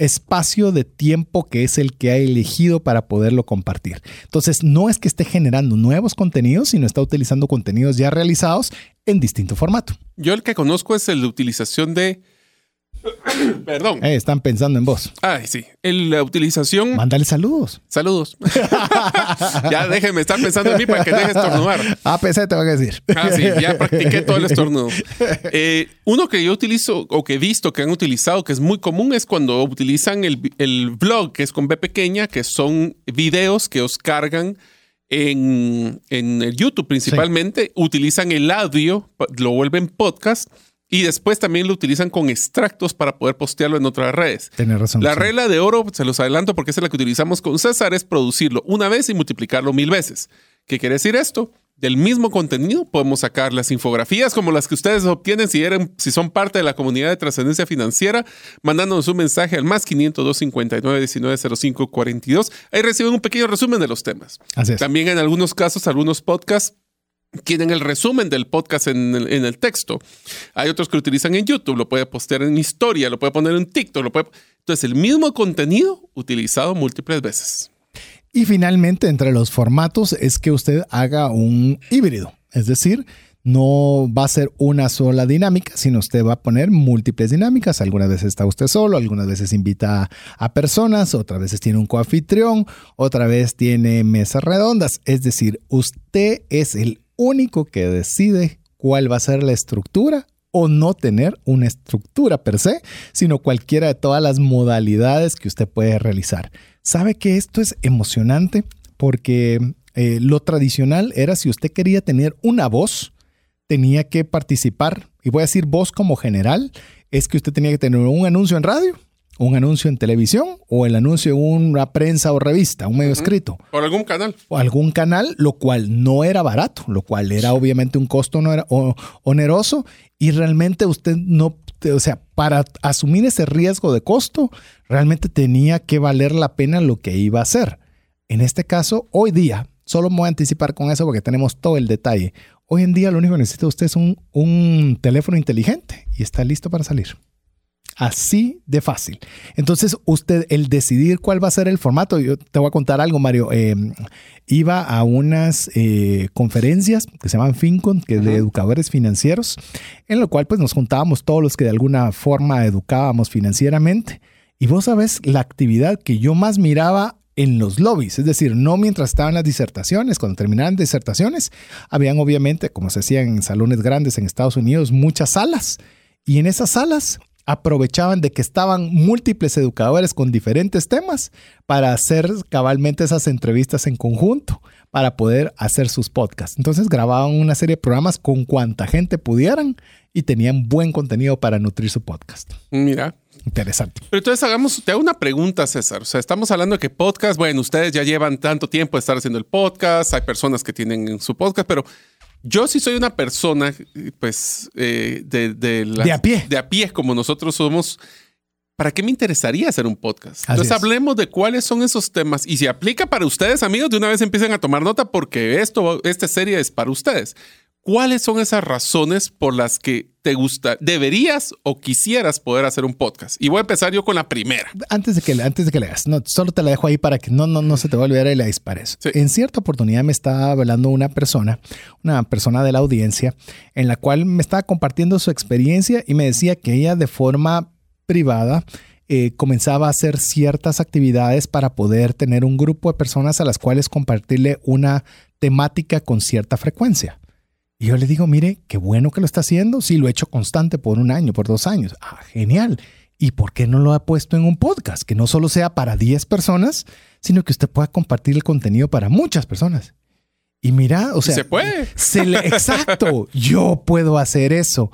[SPEAKER 1] espacio de tiempo que es el que ha elegido para poderlo compartir. Entonces, no es que esté generando nuevos contenidos, sino está utilizando contenidos ya realizados en distinto formato.
[SPEAKER 3] Yo el que conozco es el de utilización de... Perdón.
[SPEAKER 1] Eh, están pensando en vos.
[SPEAKER 3] Ay, sí. El, la utilización...
[SPEAKER 1] Mándale saludos.
[SPEAKER 3] Saludos. ya déjenme estar pensando en mí para que deje estornudar.
[SPEAKER 1] APC te van a decir.
[SPEAKER 3] Ah, sí, ya practiqué todo el estornudo. Eh, uno que yo utilizo o que he visto que han utilizado, que es muy común, es cuando utilizan el, el blog, que es con B pequeña, que son videos que os cargan en, en YouTube principalmente. Utilizan el audio, lo vuelven podcast. Y después también lo utilizan con extractos para poder postearlo en otras redes.
[SPEAKER 1] Tienes razón.
[SPEAKER 3] La
[SPEAKER 1] sí.
[SPEAKER 3] regla de oro, se los adelanto porque es la que utilizamos con César, es producirlo una vez y multiplicarlo mil veces. ¿Qué quiere decir esto? Del mismo contenido podemos sacar las infografías como las que ustedes obtienen si, eran, si son parte de la comunidad de trascendencia financiera, mandándonos un mensaje al más 502 59 19 05 42. Ahí reciben un pequeño resumen de los temas.
[SPEAKER 1] Así es.
[SPEAKER 3] También en algunos casos, algunos podcasts tienen el resumen del podcast en el, en el texto. Hay otros que lo utilizan en YouTube, lo puede postear en historia, lo puede poner en TikTok, lo puede... Entonces, el mismo contenido utilizado múltiples veces.
[SPEAKER 1] Y finalmente, entre los formatos es que usted haga un híbrido. Es decir, no va a ser una sola dinámica, sino usted va a poner múltiples dinámicas. Algunas veces está usted solo, algunas veces invita a personas, otras veces tiene un coanfitrión, otra vez tiene mesas redondas. Es decir, usted es el único que decide cuál va a ser la estructura o no tener una estructura per se, sino cualquiera de todas las modalidades que usted puede realizar. ¿Sabe que esto es emocionante? Porque eh, lo tradicional era si usted quería tener una voz, tenía que participar, y voy a decir voz como general, es que usted tenía que tener un anuncio en radio, un anuncio en televisión o el anuncio en una prensa o revista, un medio escrito
[SPEAKER 3] Por algún canal.
[SPEAKER 1] o algún canal, lo cual no era barato, lo cual era obviamente un costo no era, o- oneroso y realmente usted no, o sea, para asumir ese riesgo de costo, realmente tenía que valer la pena lo que iba a hacer. En este caso, hoy día, solo me voy a anticipar con eso porque tenemos todo el detalle. Hoy en día lo único que necesita usted es un, un teléfono inteligente y está listo para salir. Así de fácil. Entonces, usted, el decidir cuál va a ser el formato, yo te voy a contar algo, Mario. Eh, iba a unas eh, conferencias que se llaman FinCon, que es de educadores financieros, en lo cual pues nos juntábamos todos los que de alguna forma educábamos financieramente. Y vos sabes la actividad que yo más miraba en los lobbies, es decir, no mientras estaban las disertaciones, cuando terminaban disertaciones, habían obviamente, como se hacía en salones grandes en Estados Unidos, muchas salas. Y en esas salas aprovechaban de que estaban múltiples educadores con diferentes temas para hacer cabalmente esas entrevistas en conjunto, para poder hacer sus podcasts. Entonces grababan una serie de programas con cuanta gente pudieran y tenían buen contenido para nutrir su podcast.
[SPEAKER 3] Mira.
[SPEAKER 1] Interesante.
[SPEAKER 3] Pero entonces hagamos, te hago una pregunta, César. O sea, estamos hablando de que podcast, bueno, ustedes ya llevan tanto tiempo de estar haciendo el podcast, hay personas que tienen su podcast, pero yo sí soy una persona, pues, eh, de, de, las-
[SPEAKER 1] De a pie.
[SPEAKER 3] De a pie, como nosotros somos. ¿para qué me interesaría hacer un podcast?
[SPEAKER 1] Así
[SPEAKER 3] Entonces
[SPEAKER 1] es.
[SPEAKER 3] hablemos de cuáles son esos temas y si aplica para ustedes, amigos, de una vez empiecen a tomar nota porque esto, esta serie es para ustedes. ¿Cuáles son esas razones por las que te gusta, deberías o quisieras poder hacer un podcast? Y voy a empezar yo con la primera.
[SPEAKER 1] Antes de que, antes de que le hagas, no, solo te la dejo ahí para que no, no, no se te va a olvidar y la dispares.
[SPEAKER 3] Sí.
[SPEAKER 1] En cierta oportunidad me estaba hablando una persona, una persona de la audiencia, en la cual me estaba compartiendo su experiencia y me decía que ella de forma privada eh, comenzaba a hacer ciertas actividades para poder tener un grupo de personas a las cuales compartirle una temática con cierta frecuencia. Y yo le digo, mire, qué bueno que lo está haciendo. Sí, lo he hecho constante por un año, por dos años. Ah, genial. ¿Y por qué no lo ha puesto en un podcast? Que no solo sea para 10 personas, sino que usted pueda compartir el contenido para muchas personas. Y mira, o sea,
[SPEAKER 3] se puede.
[SPEAKER 1] se le- exacto, yo puedo hacer eso.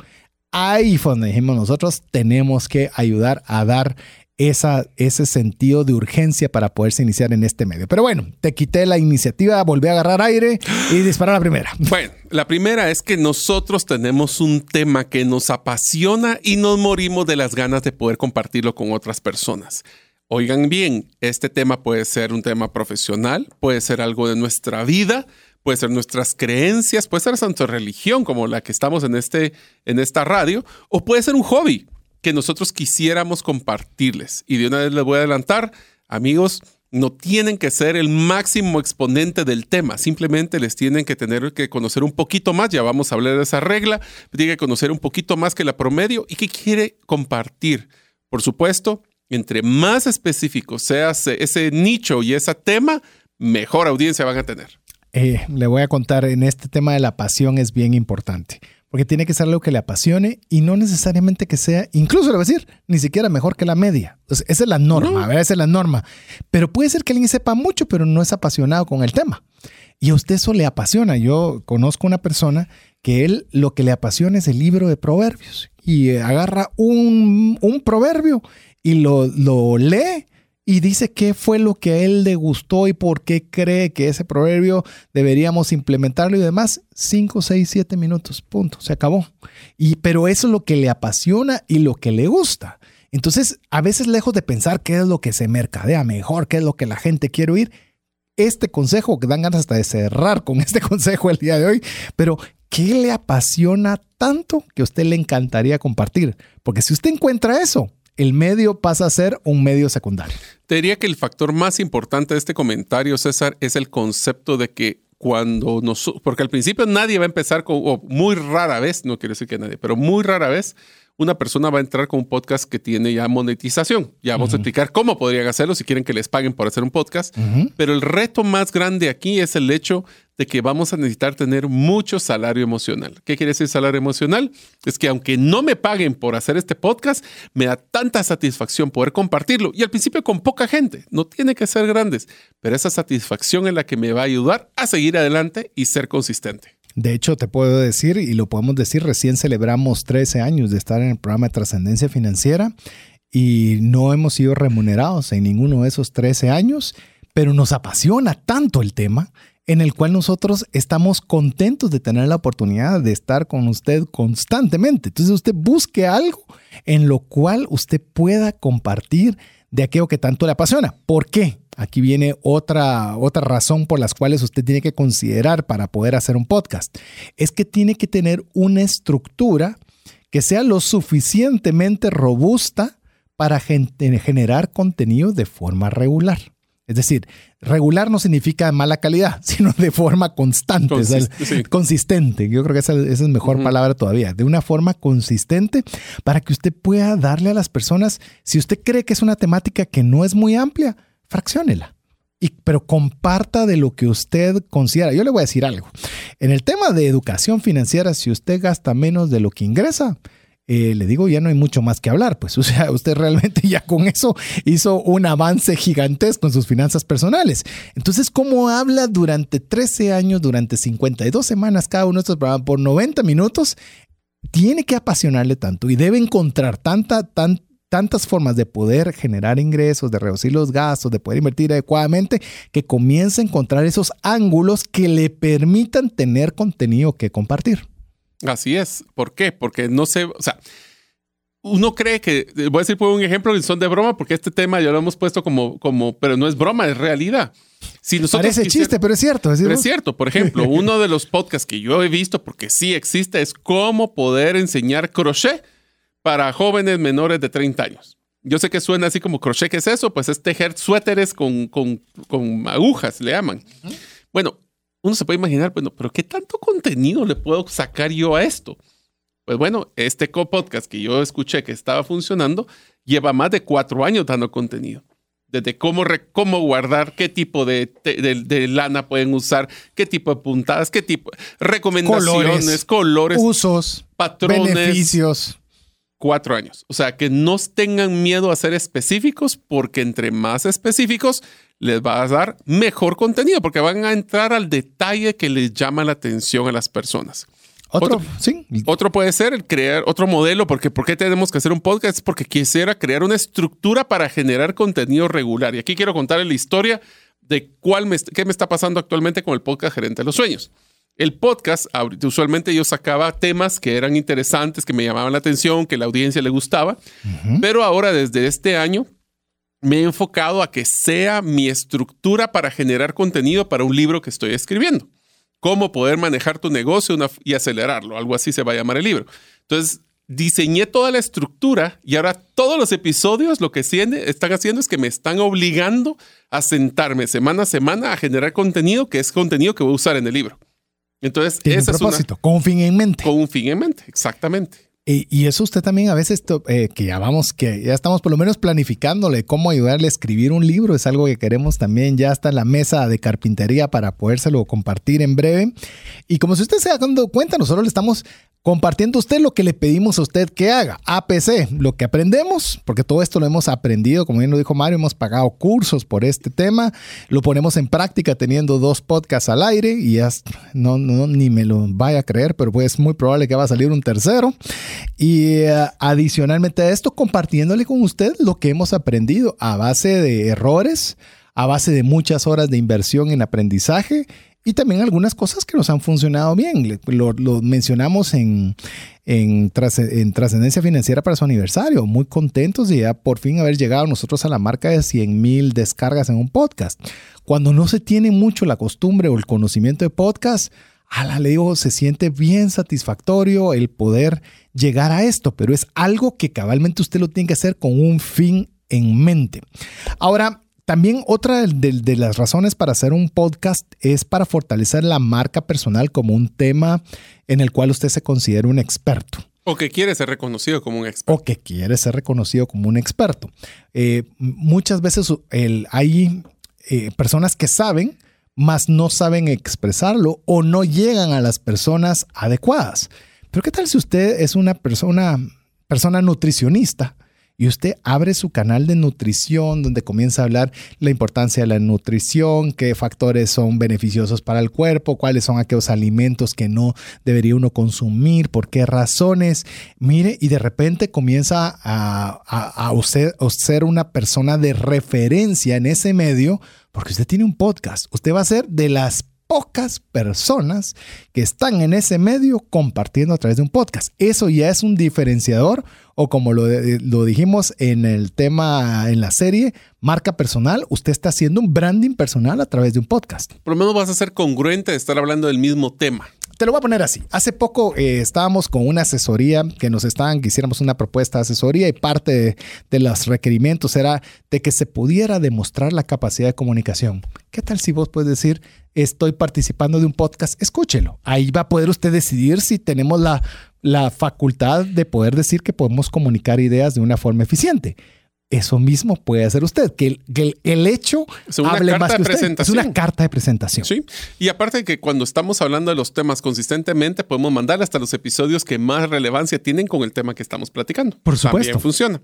[SPEAKER 1] Ahí fue donde dijimos nosotros tenemos que ayudar a dar esa, ese sentido de urgencia para poderse iniciar en este medio. Pero bueno, te quité la iniciativa, volví a agarrar aire y disparar la primera.
[SPEAKER 3] Bueno, la primera es que nosotros tenemos un tema que nos apasiona y nos morimos de las ganas de poder compartirlo con otras personas. Oigan bien, este tema puede ser un tema profesional, puede ser algo de nuestra vida, puede ser nuestras creencias, puede ser tanto religión como la que estamos en, este, en esta radio, o puede ser un hobby que nosotros quisiéramos compartirles. Y de una vez les voy a adelantar, amigos, no tienen que ser el máximo exponente del tema, simplemente les tienen que tener que conocer un poquito más, ya vamos a hablar de esa regla, tienen que conocer un poquito más que la promedio y que quiere compartir. Por supuesto, entre más específico sea ese, nicho y ese tema, mejor audiencia van a tener.
[SPEAKER 1] Eh, le voy a contar en este tema de la pasión es bien importante. Porque tiene que ser algo que le apasione y no necesariamente que sea, incluso le voy a decir, ni siquiera mejor que la media. Sea, esa es la norma,
[SPEAKER 3] No.
[SPEAKER 1] ¿verdad? Esa es la norma. Pero puede ser que alguien sepa mucho, pero no es apasionado con el tema. Y a usted eso le apasiona. Yo conozco una persona que él lo que le apasiona es el libro de proverbios. Y agarra un, un proverbio y lo, lo lee y dice qué fue lo que a él le gustó y por qué cree que ese proverbio deberíamos implementarlo y demás. 5, 6, 7 minutos, punto, se acabó. Y, pero eso es lo que le apasiona y lo que le gusta. Entonces, a veces lejos de pensar qué es lo que se mercadea mejor, qué es lo que la gente quiere oír, este consejo, que dan ganas hasta de cerrar con este consejo el día de hoy, pero ¿qué le apasiona tanto que a usted le encantaría compartir? Porque si usted encuentra eso, el medio pasa a ser un medio secundario.
[SPEAKER 3] Te diría que el factor más importante de este comentario, César, es el concepto de que cuando nos... Porque al principio nadie va a empezar con... O muy rara vez, no quiero decir que nadie, pero muy rara vez una persona va a entrar con un podcast que tiene ya monetización. Ya vamos a explicar cómo podrían hacerlo si quieren que les paguen por hacer un podcast. Pero el reto más grande aquí es el hecho de que vamos a necesitar tener mucho salario emocional. ¿Qué quiere decir salario emocional? Es que aunque no me paguen por hacer este podcast, me da tanta satisfacción poder compartirlo. Y al principio con poca gente, no tiene que ser grandes, pero esa satisfacción es la que me va a ayudar a seguir adelante y ser consistente.
[SPEAKER 1] De hecho, te puedo decir, y lo podemos decir, recién celebramos 13 años de estar en el programa de trascendencia financiera y no hemos sido remunerados en ninguno de esos 13 años, pero nos apasiona tanto el tema en el cual nosotros estamos contentos de tener la oportunidad de estar con usted constantemente. Entonces usted busque algo en lo cual usted pueda compartir de aquello que tanto le apasiona. ¿Por qué? Aquí viene otra, otra razón por las cuales usted tiene que considerar para poder hacer un podcast. Es que tiene que tener una estructura que sea lo suficientemente robusta para gen- generar contenido de forma regular. Es decir, regular no significa mala calidad, sino de forma constante, o sea,
[SPEAKER 3] Consist- sí.
[SPEAKER 1] consistente. Yo creo que esa, esa es mejor palabra todavía, de una forma consistente para que usted pueda darle a las personas, si usted cree que es una temática que no es muy amplia, fracciónela. Y, pero comparta de lo que usted considera. Yo le voy a decir algo. En el tema de educación financiera, si usted gasta menos de lo que ingresa, eh, le digo, ya no hay mucho más que hablar. Pues, o sea, usted realmente ya con eso hizo un avance gigantesco en sus finanzas personales. Entonces, ¿cómo habla durante 13 años, durante 52 semanas cada uno de estos programas por 90 minutos? Tiene que apasionarle tanto y debe encontrar tanta, tan, tantas formas de poder generar ingresos, de reducir los gastos, de poder invertir adecuadamente, que comience a encontrar esos ángulos que le permitan tener contenido que compartir.
[SPEAKER 3] Así es. ¿Por qué? Porque no sé, o sea, uno cree que, voy a decir por un ejemplo, son de broma, porque este tema ya lo hemos puesto como, como pero no es broma, es realidad.
[SPEAKER 1] Si nosotros Parece chiste, pero es cierto.
[SPEAKER 3] pero es cierto. Por ejemplo, uno de los podcasts que yo he visto, porque sí existe, es cómo poder enseñar crochet para jóvenes menores de 30 años. Yo sé que suena así como crochet, ¿qué es eso? Pues es tejer suéteres con, con, con agujas, le llaman. Bueno, uno se puede imaginar, bueno, pero ¿qué tanto contenido le puedo sacar yo a esto? Pues bueno, este podcast que yo escuché que estaba funcionando lleva más de cuatro años dando contenido. Desde cómo, cómo guardar, qué tipo de, de, lana pueden usar, qué tipo de puntadas, qué tipo, recomendaciones, colores,
[SPEAKER 1] usos,
[SPEAKER 3] patrones.
[SPEAKER 1] Beneficios.
[SPEAKER 3] Cuatro años. O sea, que no tengan miedo a ser específicos porque entre más específicos les va a dar mejor contenido porque van a entrar al detalle que les llama la atención a las personas.
[SPEAKER 1] Otro, sí.
[SPEAKER 3] Otro puede ser el crear otro modelo, porque ¿por qué tenemos que hacer un podcast? Porque quisiera crear una estructura para generar contenido regular. Y aquí quiero contar la historia de cuál me, qué me está pasando actualmente con el podcast Gerente de los Sueños. El podcast, usualmente yo sacaba temas que eran interesantes, que me llamaban la atención, que la audiencia le gustaba, pero ahora desde este año me he enfocado a que sea mi estructura para generar contenido para un libro que estoy escribiendo cómo poder manejar tu negocio y acelerarlo, algo así se va a llamar el libro. Entonces, diseñé toda la estructura y ahora todos los episodios lo que están haciendo es que me están obligando a sentarme semana a semana a generar contenido que es contenido que voy a usar en el libro. Entonces,
[SPEAKER 1] ese es propósito, con un fin en mente.
[SPEAKER 3] Con un fin en mente, exactamente.
[SPEAKER 1] Y, eso usted también a veces, eh, que ya vamos, que ya estamos por lo menos planificándole cómo ayudarle a escribir un libro, es algo que queremos también, ya está en la mesa de carpintería para podérselo compartir en breve. Y como si usted se ha dando cuenta, nosotros le estamos compartiendo usted lo que le pedimos a usted que haga. APC, lo que aprendemos, porque todo esto lo hemos aprendido, como bien lo dijo Mario, hemos pagado cursos por este tema, lo ponemos en práctica teniendo dos podcasts al aire y ya no ni me lo vaya a creer, pero pues es muy probable que va a salir un tercero. Y eh, adicionalmente a esto, compartiéndole con usted lo que hemos aprendido a base de errores, a base de muchas horas de inversión en aprendizaje y también algunas cosas que nos han funcionado bien. Lo, mencionamos en, en, Trascendencia Financiera para su aniversario. Muy contentos de ya por fin haber llegado nosotros a la marca de 100 mil descargas en un podcast. Cuando no se tiene mucho la costumbre o el conocimiento de podcast, a la digo, se siente bien satisfactorio el poder llegar a esto, pero es algo que cabalmente usted lo tiene que hacer con un fin en mente. Ahora, también otra de, las razones para hacer un podcast es para fortalecer la marca personal como un tema en el cual usted se considera un experto.
[SPEAKER 3] O que quiere ser reconocido como un experto.
[SPEAKER 1] O que quiere ser reconocido como un experto. Eh, muchas veces hay eh, personas que saben, mas no saben expresarlo o no llegan a las personas adecuadas. Pero ¿qué tal si usted es una persona, persona nutricionista? Y usted abre su canal de nutrición donde comienza a hablar la importancia de la nutrición, qué factores son beneficiosos para el cuerpo, cuáles son aquellos alimentos que no debería uno consumir, por qué razones. Mire, y de repente comienza a, a, a ser una persona de referencia en ese medio porque usted tiene un podcast. Usted va a ser de las pocas personas que están en ese medio compartiendo a través de un podcast. Eso ya es un diferenciador o como lo, lo, dijimos en el tema, en la serie, marca personal, usted está haciendo un branding personal a través de un podcast.
[SPEAKER 3] Por lo menos vas a ser congruente de estar hablando del mismo tema.
[SPEAKER 1] Te lo voy a poner así. Hace poco eh, estábamos con una asesoría que nos estaban, que hiciéramos una propuesta de asesoría y parte de, de, los requerimientos era de que se pudiera demostrar la capacidad de comunicación. ¿Qué tal si vos puedes decir, estoy participando de un podcast? Escúchelo. Ahí va a poder usted decidir si tenemos la, la facultad de poder decir que podemos comunicar ideas de una forma eficiente eso mismo puede hacer usted, que el, hecho
[SPEAKER 3] es una hable carta más que de presentación.
[SPEAKER 1] Es una carta de presentación.
[SPEAKER 3] Sí, y aparte de que cuando estamos hablando de los temas consistentemente, podemos mandar hasta los episodios que más relevancia tienen con el tema que estamos platicando.
[SPEAKER 1] Por supuesto.
[SPEAKER 3] También funciona.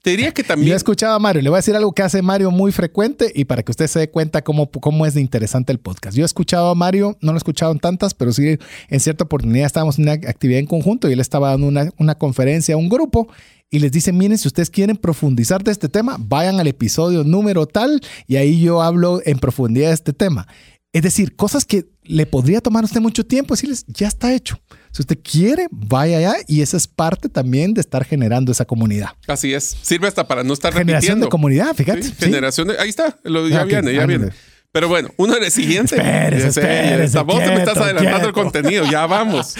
[SPEAKER 3] Te diría que también...
[SPEAKER 1] Yo he escuchado a Mario, le voy a decir algo que hace Mario muy frecuente y para que usted se dé cuenta cómo, cómo es de interesante el podcast. Yo he escuchado a Mario, no lo he escuchado en tantas, pero sí en cierta oportunidad estábamos en una actividad en conjunto y él estaba dando una, una conferencia a un grupo y les dice, miren, si ustedes quieren profundizar de este tema, vayan al episodio número tal y ahí yo hablo en profundidad de este tema. Es decir, cosas que le podría tomar a usted mucho tiempo, decirles, ya está hecho. Si usted quiere, vaya allá y esa es parte también de estar generando esa comunidad.
[SPEAKER 3] Así es. Sirve hasta para no estar
[SPEAKER 1] Generación
[SPEAKER 3] repitiendo.
[SPEAKER 1] de comunidad, fíjate.
[SPEAKER 3] Sí,
[SPEAKER 1] sí.
[SPEAKER 3] Generación de- Ahí está. Lo, ya viene, ya viene. Pero bueno, uno de los siguientes.
[SPEAKER 1] Espérese, espérese,
[SPEAKER 3] Vos te me estás
[SPEAKER 1] quieto,
[SPEAKER 3] adelantando el contenido. Ya vamos.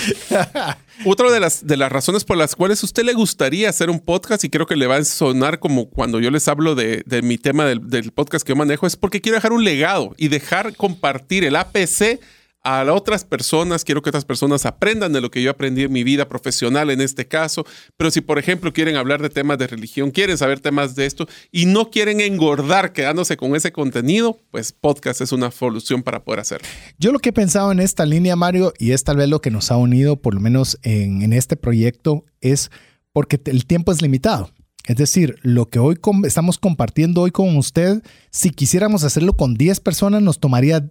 [SPEAKER 3] Otra de las, de las razones por las cuales a usted le gustaría hacer un podcast, y creo que le va a sonar como cuando yo les hablo de, de mi tema del, del podcast que yo manejo, es porque quiero dejar un legado y dejar compartir el APC a otras personas. Quiero que otras personas aprendan de lo que yo aprendí en mi vida profesional en este caso. Pero si, por ejemplo, quieren hablar de temas de religión, quieren saber temas de esto y no quieren engordar quedándose con ese contenido, pues podcast es una solución para poder hacerlo.
[SPEAKER 1] Yo lo que he pensado en esta línea, Mario, y es tal vez lo que nos ha unido, por lo menos en, en este proyecto, es porque el tiempo es limitado. Es decir, lo que hoy estamos compartiendo hoy con usted, si quisiéramos hacerlo con 10 personas, nos tomaría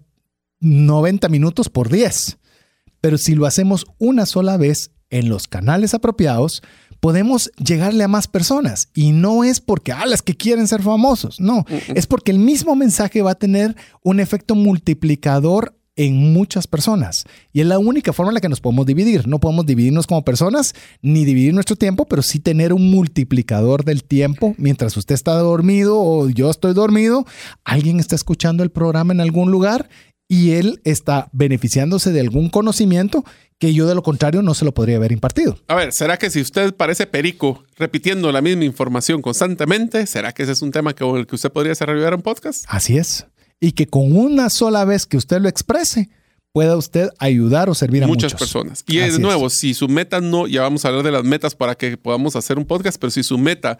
[SPEAKER 1] 90 minutos por 10. Pero si lo hacemos una sola vez en los canales apropiados, podemos llegarle a más personas. Y no es porque, ah, las que quieren ser famosos. No, es porque el mismo mensaje va a tener un efecto multiplicador en muchas personas. Y es la única forma en la que nos podemos dividir. No podemos dividirnos como personas ni dividir nuestro tiempo, pero sí tener un multiplicador del tiempo. Mientras usted está dormido o yo estoy dormido, alguien está escuchando el programa en algún lugar y él está beneficiándose de algún conocimiento que yo de lo contrario no se lo podría haber impartido.
[SPEAKER 3] A ver, ¿será que si usted parece perico repitiendo la misma información constantemente, ¿será que ese es un tema con el que usted podría desarrollar un podcast?
[SPEAKER 1] Así es. Y que con una sola vez que usted lo exprese, pueda usted ayudar o servir a
[SPEAKER 3] muchas
[SPEAKER 1] muchos.
[SPEAKER 3] personas. Y
[SPEAKER 1] Así
[SPEAKER 3] de
[SPEAKER 1] es.
[SPEAKER 3] nuevo, si su meta no, ya vamos a hablar de las metas para que podamos hacer un podcast, pero si su meta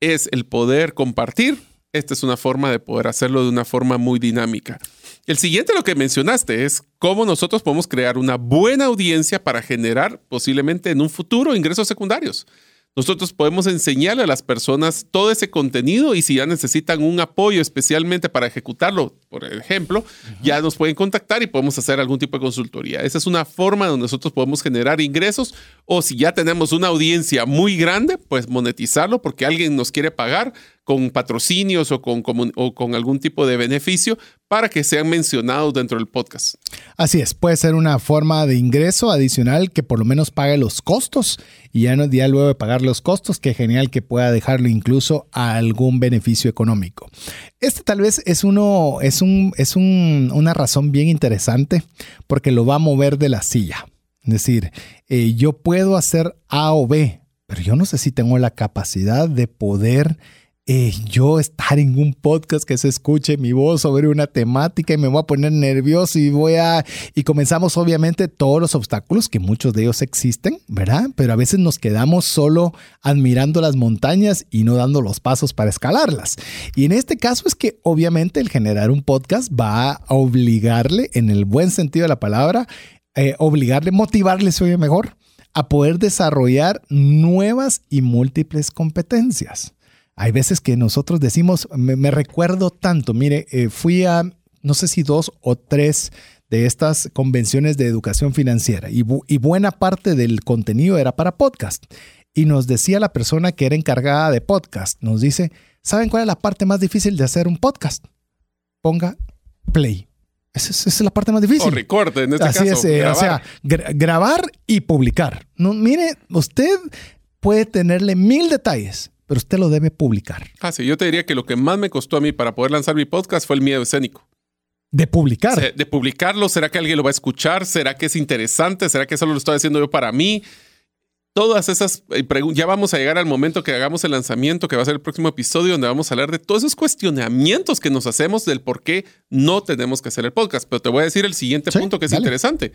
[SPEAKER 3] es el poder compartir, esta es una forma de poder hacerlo de una forma muy dinámica. El siguiente, lo que mencionaste, es cómo nosotros podemos crear una buena audiencia para generar posiblemente en un futuro ingresos secundarios. Nosotros podemos enseñarle a las personas todo ese contenido y si ya necesitan un apoyo especialmente para ejecutarlo, por ejemplo, ya nos pueden contactar y podemos hacer algún tipo de consultoría. Esa es una forma donde nosotros podemos generar ingresos o si ya tenemos una audiencia muy grande, pues monetizarlo porque alguien nos quiere pagar con patrocinios o con, con algún tipo de beneficio para que sean mencionados dentro del podcast.
[SPEAKER 1] Así es, puede ser una forma de ingreso adicional que por lo menos pague los costos y ya no ya luego de pagar los costos, que genial que pueda dejarlo incluso a algún beneficio económico. Este tal vez es uno, es un, es un- una razón bien interesante porque lo va a mover de la silla. Es decir, eh, yo puedo hacer A o B, pero yo no sé si tengo la capacidad de poder eh, yo estar en un podcast que se escuche mi voz sobre una temática y me voy a poner nervioso y voy a... Y comenzamos obviamente todos los obstáculos, que muchos de ellos existen, ¿verdad? Pero a veces nos quedamos solo admirando las montañas y no dando los pasos para escalarlas. Y en este caso es que obviamente el generar un podcast va a obligarle, en el buen sentido de la palabra, eh, obligarle, motivarle, se oye mejor, a poder desarrollar nuevas y múltiples competencias. Hay veces que nosotros decimos, me, recuerdo tanto, mire, eh, fui a, no sé si dos o tres de estas convenciones de educación financiera y, bu- y buena parte del contenido era para podcast. Y nos decía la persona que era encargada de podcast, nos dice, ¿saben cuál es la parte más difícil de hacer un podcast? Ponga play. Esa es, esa es la parte más difícil.
[SPEAKER 3] O record, en este
[SPEAKER 1] Así
[SPEAKER 3] caso.
[SPEAKER 1] es, eh, o sea, gra- grabar y publicar. No, mire, usted puede tenerle mil detalles, pero usted lo debe publicar.
[SPEAKER 3] Ah, sí, yo te diría que lo que más me costó a mí para poder lanzar mi podcast fue el miedo escénico.
[SPEAKER 1] De publicar.
[SPEAKER 3] De publicarlo, ¿será que alguien lo va a escuchar? ¿Será que es interesante? ¿Será que solo lo estoy haciendo yo para mí? Todas esas eh, preguntas, ya vamos a llegar al momento que hagamos el lanzamiento, que va a ser el próximo episodio, donde vamos a hablar de todos esos cuestionamientos que nos hacemos del por qué no tenemos que hacer el podcast. Pero te voy a decir el siguiente
[SPEAKER 1] Sí,
[SPEAKER 3] punto que es
[SPEAKER 1] dale.
[SPEAKER 3] interesante.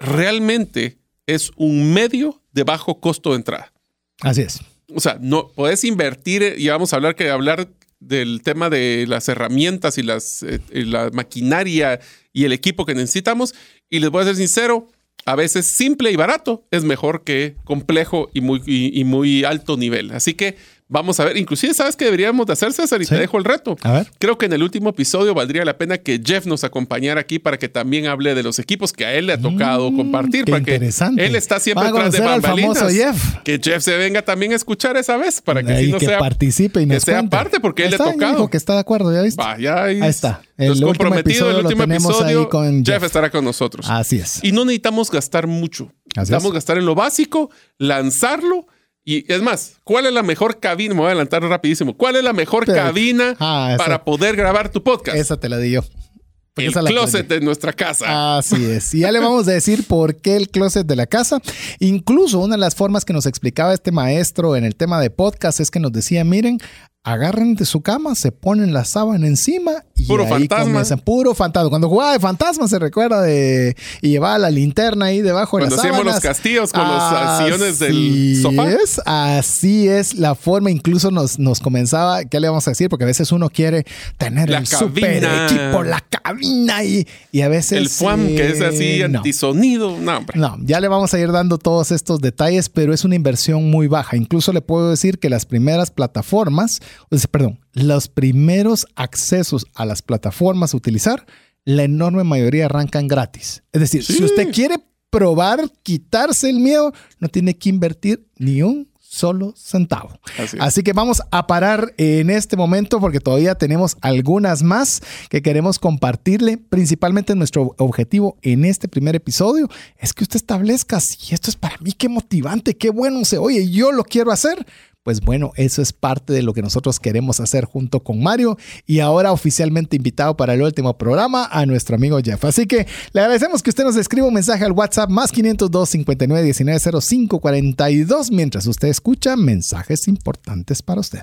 [SPEAKER 3] Realmente es un medio de bajo costo de entrada.
[SPEAKER 1] Así es.
[SPEAKER 3] O sea, no puedes invertir, eh, y vamos a hablar que hablar del tema de las herramientas y las, eh, la maquinaria y el equipo que necesitamos. Y les voy a ser sincero, a veces simple y barato es mejor que complejo y muy, y muy alto nivel. Así que vamos a ver, inclusive sabes que deberíamos de hacer, César, y
[SPEAKER 1] Sí.
[SPEAKER 3] te dejo el reto.
[SPEAKER 1] A ver.
[SPEAKER 3] Creo que en el último episodio valdría la pena que Jeff nos acompañara aquí para que también hable de los equipos que a él le ha tocado compartir.
[SPEAKER 1] Mm, qué interesante.
[SPEAKER 3] él está siempre
[SPEAKER 1] Va a
[SPEAKER 3] detrás de
[SPEAKER 1] al
[SPEAKER 3] bambalinas.
[SPEAKER 1] Jeff.
[SPEAKER 3] Que Jeff se venga también a escuchar esa vez para que así no
[SPEAKER 1] que
[SPEAKER 3] sea
[SPEAKER 1] participe y
[SPEAKER 3] que
[SPEAKER 1] nos
[SPEAKER 3] sea
[SPEAKER 1] cuente.
[SPEAKER 3] parte, porque él le ha tocado.
[SPEAKER 1] dijo que está de acuerdo, ¿ya viste?
[SPEAKER 3] Va, ya
[SPEAKER 1] Ahí está. El último
[SPEAKER 3] comprometido el último episodio,
[SPEAKER 1] con
[SPEAKER 3] Jeff
[SPEAKER 1] Jeff.
[SPEAKER 3] estará con nosotros.
[SPEAKER 1] Así es.
[SPEAKER 3] Y no necesitamos gastar mucho. Vamos a gastar en lo básico, lanzarlo. Y es más, ¿cuál es la mejor cabina? Me voy a adelantar rapidísimo. ¿Cuál es la mejor cabina ah, para poder grabar tu podcast?
[SPEAKER 1] Esa te la di yo.
[SPEAKER 3] El closet de nuestra casa.
[SPEAKER 1] Así es. Y ya le vamos a decir por qué el closet de la casa. Incluso una de las formas que nos explicaba este maestro en el tema de podcast es que nos decía, miren, agarren de su cama, se ponen la sábana encima y
[SPEAKER 3] puro ahí fantasma.
[SPEAKER 1] Puro fantasma. Cuando jugaba de fantasma se recuerda de y llevaba la linterna ahí debajo de la sábana.
[SPEAKER 3] Cuando hacíamos los castillos con los sillones del sofá.
[SPEAKER 1] Es, así es la forma. Incluso nos, nos comenzaba, ¿qué le vamos a decir? Porque a veces uno quiere tener el super equipo, la cabina y, y a veces...
[SPEAKER 3] El FUAM que es así antisonido. No,
[SPEAKER 1] no, ya le vamos a ir dando todos estos detalles, pero es una inversión muy baja. Incluso le puedo decir que las primeras plataformas perdón, los primeros accesos a las plataformas a utilizar, la enorme mayoría arrancan gratis. Es decir, si usted quiere probar quitarse el miedo, no tiene que invertir ni un solo centavo. Así, que vamos a parar en este momento porque todavía tenemos algunas más que queremos compartirle. Principalmente nuestro objetivo en este primer episodio es que usted establezca si esto es para mí, qué motivante, qué bueno se oye, yo lo quiero hacer pues bueno, eso es parte de lo que nosotros queremos hacer junto con Mario y ahora oficialmente invitado para el último programa a nuestro amigo Jeff. Así que le agradecemos que usted nos escriba un mensaje al WhatsApp más 502 59 19 05 42 mientras usted escucha mensajes importantes para usted.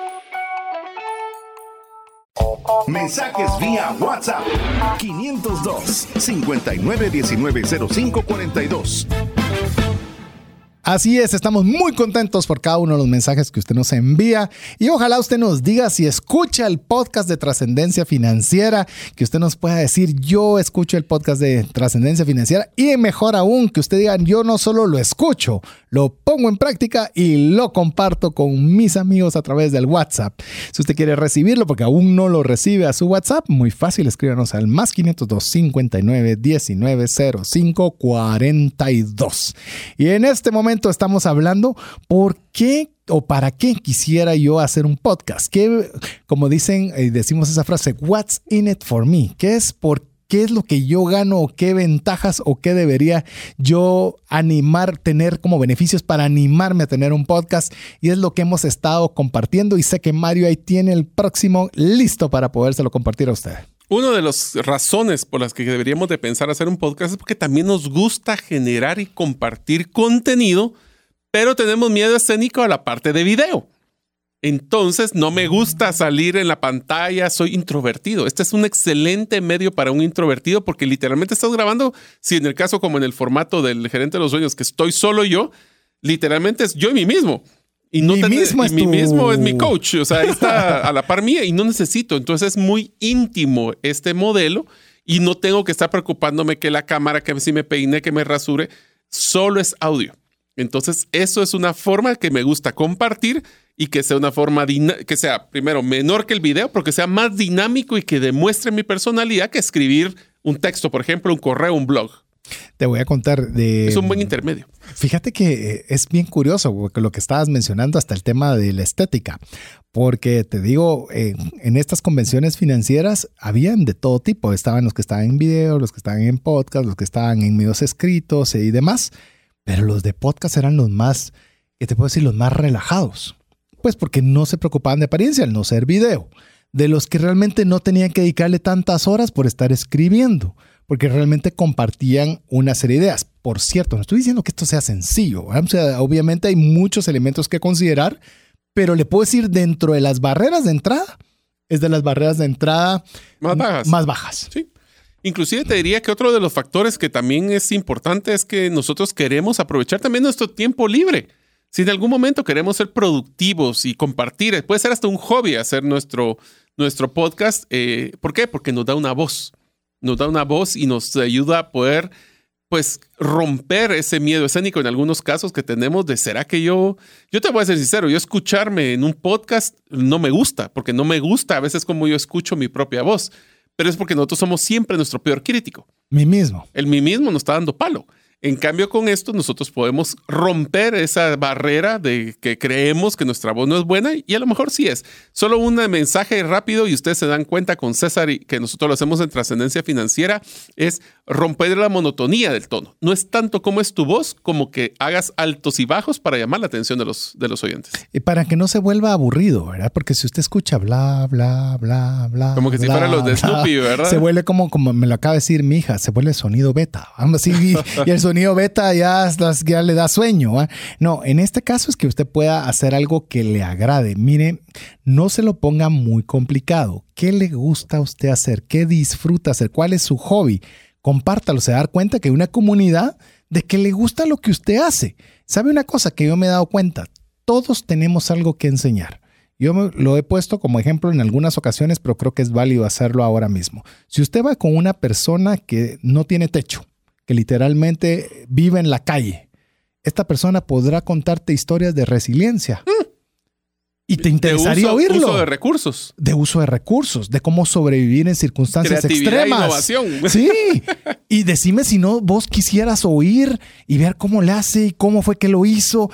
[SPEAKER 2] Mensajes vía WhatsApp 502 59190542.
[SPEAKER 1] Así es, estamos muy contentos por cada uno de los mensajes que usted nos envía y ojalá usted nos diga si escucha el podcast de trascendencia financiera, que usted nos pueda decir yo escucho el podcast de trascendencia financiera y mejor aún que usted diga yo no solo lo escucho, lo pongo en práctica y lo comparto con mis amigos a través del WhatsApp. Si usted quiere recibirlo porque aún no lo recibe a su WhatsApp, muy fácil, escríbanos al más 502 59 19 05 42. Y en este momento estamos hablando por qué o para qué quisiera yo hacer un podcast. ¿Qué, como dicen, y eh, decimos esa frase, what's in it for me? ¿Qué es por qué es lo que yo gano qué ventajas o qué debería yo animar, tener como beneficios para animarme a tener un podcast. Y es lo que hemos estado compartiendo y sé que Mario ahí tiene el próximo listo para podérselo compartir a usted.
[SPEAKER 3] Una de las razones por las que deberíamos de pensar hacer un podcast es porque también nos gusta generar y compartir contenido, pero tenemos miedo escénico a la parte de video. Entonces, no me gusta salir en la pantalla, soy introvertido. Este es un excelente medio para un introvertido porque literalmente estás grabando, si en el caso como en el formato del gerente de los sueños, que estoy solo yo, literalmente es yo y mí mismo. Y no
[SPEAKER 1] mi mismo, es, mi
[SPEAKER 3] mismo es mi coach, o sea, está a la par mía y no necesito. Entonces es muy íntimo este modelo y no tengo que estar preocupándome que la cámara, que si me peine, que me rasure, solo es audio. Entonces eso es una forma que me gusta compartir y que sea una forma que sea primero menor que el video, pero que sea más dinámico y que demuestre mi personalidad que escribir un texto, por ejemplo, un correo, un blog.
[SPEAKER 1] Te voy a contar de...
[SPEAKER 3] Es un buen intermedio.
[SPEAKER 1] Fíjate que eh, es bien curioso lo que estabas mencionando hasta el tema de la estética, porque te digo, en estas convenciones financieras habían de todo tipo. Estaban los que estaban en video, los que estaban en podcast, los que estaban en medios escritos y demás, pero los de podcast eran los más, que te puedo decir, los más relajados. Pues porque no se preocupaban de apariencia al no ser video. De los que realmente no tenían que dedicarle tantas horas por estar escribiendo porque realmente compartían una serie de ideas. Por cierto, no estoy diciendo que esto sea sencillo, obviamente hay muchos elementos que considerar, pero le puedo decir dentro de las barreras de entrada, es de las barreras de entrada
[SPEAKER 3] más bajas.
[SPEAKER 1] Más bajas.
[SPEAKER 3] Sí. Inclusive te diría que otro de los factores que también es importante es que nosotros queremos aprovechar también nuestro tiempo libre. Si en algún momento queremos ser productivos y compartir, puede ser hasta un hobby hacer nuestro, nuestro podcast. Eh, ¿Por qué? Porque nos da una voz. Nos da una voz y nos ayuda a poder pues romper ese miedo escénico en algunos casos que tenemos de será que yo, yo te voy a ser sincero, yo escucharme en un podcast no me gusta, porque no me gusta a veces como yo escucho mi propia voz, pero es porque nosotros somos siempre nuestro peor crítico.
[SPEAKER 1] Mi mismo.
[SPEAKER 3] El mí mismo nos está dando palo. En cambio, con esto nosotros podemos romper esa barrera de que creemos que nuestra voz no es buena y a lo mejor sí es. Solo un mensaje rápido y ustedes se dan cuenta con César y que nosotros lo hacemos en trascendencia financiera es romper la monotonía del tono. No es tanto como es tu voz, como que hagas altos y bajos para llamar la atención de los, de los oyentes.
[SPEAKER 1] Y para que no se vuelva aburrido, ¿verdad? Porque si usted escucha bla, bla, bla, bla.
[SPEAKER 3] Como que si fuera los de Snoopy, ¿verdad?
[SPEAKER 1] Se vuelve como, como me lo acaba de decir mi hija, se vuelve sonido beta. Así, y, y el sonido beta ya, ya le da sueño. No, en este caso es que usted pueda hacer algo que le agrade. Mire, no se lo ponga muy complicado. ¿Qué le gusta a usted hacer? ¿Qué disfruta hacer? ¿Cuál es su hobby? Compártalo, se dar cuenta que hay una comunidad de que le gusta lo que usted hace. ¿Sabe una cosa que yo me he dado cuenta? Todos tenemos algo que enseñar. Yo lo he puesto como ejemplo en algunas ocasiones, pero creo que es válido hacerlo ahora mismo. Si usted va con una persona que no tiene techo, que literalmente vive en la calle, esta persona podrá contarte historias de resiliencia. Mm. Y te interesaría
[SPEAKER 3] de uso,
[SPEAKER 1] oírlo.
[SPEAKER 3] De uso de recursos.
[SPEAKER 1] De uso de recursos, de cómo sobrevivir en circunstancias
[SPEAKER 3] Creatividad
[SPEAKER 1] extremas.
[SPEAKER 3] E innovación.
[SPEAKER 1] Sí. Y decime si no vos quisieras oír y ver cómo le hace y cómo fue que lo hizo.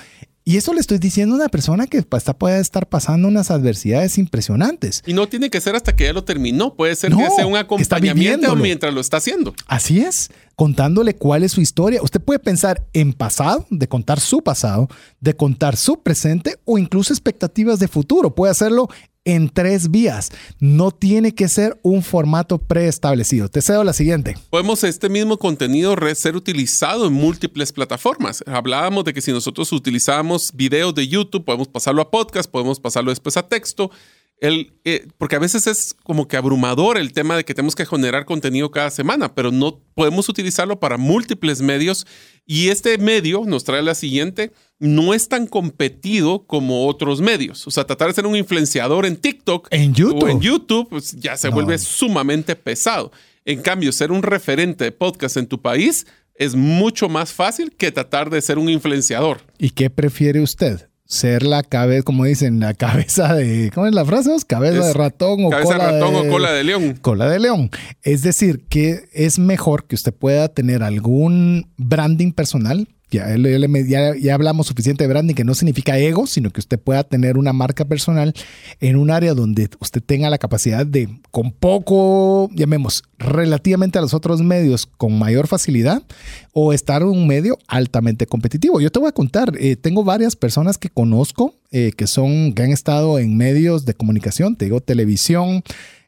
[SPEAKER 1] Y eso le estoy diciendo a una persona que está, puede estar pasando unas adversidades impresionantes.
[SPEAKER 3] Y no tiene que ser hasta que ya lo terminó. Puede ser
[SPEAKER 1] No,
[SPEAKER 3] que sea un acompañamiento mientras lo está haciendo.
[SPEAKER 1] Así es, contándole cuál es su historia. Usted puede pensar en pasado, de contar su pasado, de contar su presente o incluso expectativas de futuro. Puede hacerlo en tres vías. No tiene que ser un formato preestablecido. Te cedo la siguiente.
[SPEAKER 3] Podemos este mismo contenido ser utilizado en múltiples plataformas. Hablábamos de que si nosotros utilizamos videos de YouTube, podemos pasarlo a podcast, podemos pasarlo después a texto. El, eh, porque a veces es como que abrumador el tema de que tenemos que generar contenido cada semana, pero no podemos utilizarlo para múltiples medios. Y este medio nos trae la siguiente, no es tan competido como otros medios. O sea, tratar de ser un influenciador en TikTok
[SPEAKER 1] En YouTube.
[SPEAKER 3] o en YouTube pues, ya se
[SPEAKER 1] No.
[SPEAKER 3] vuelve sumamente pesado. En cambio, ser un referente de podcast en tu país es mucho más fácil que tratar de ser un influenciador.
[SPEAKER 1] ¿Y qué prefiere usted? Ser la cabeza, como dicen, la cabeza de. ¿Cómo es la frase? ¿Cabeza
[SPEAKER 3] Es
[SPEAKER 1] de ratón o
[SPEAKER 3] Cabeza
[SPEAKER 1] cola
[SPEAKER 3] ratón
[SPEAKER 1] de,
[SPEAKER 3] o cola de león.
[SPEAKER 1] cola de león. Es decir, que es mejor que usted pueda tener algún branding personal. Ya, ya ya hablamos suficiente de branding, que no significa ego, sino que usted pueda tener una marca personal en un área donde usted tenga la capacidad de, con poco, llamemos, relativamente a los otros medios, con mayor facilidad, o estar en un medio altamente competitivo. Yo te voy a contar, eh, tengo varias personas que conozco eh, que son, que han estado en medios de comunicación, te digo, televisión,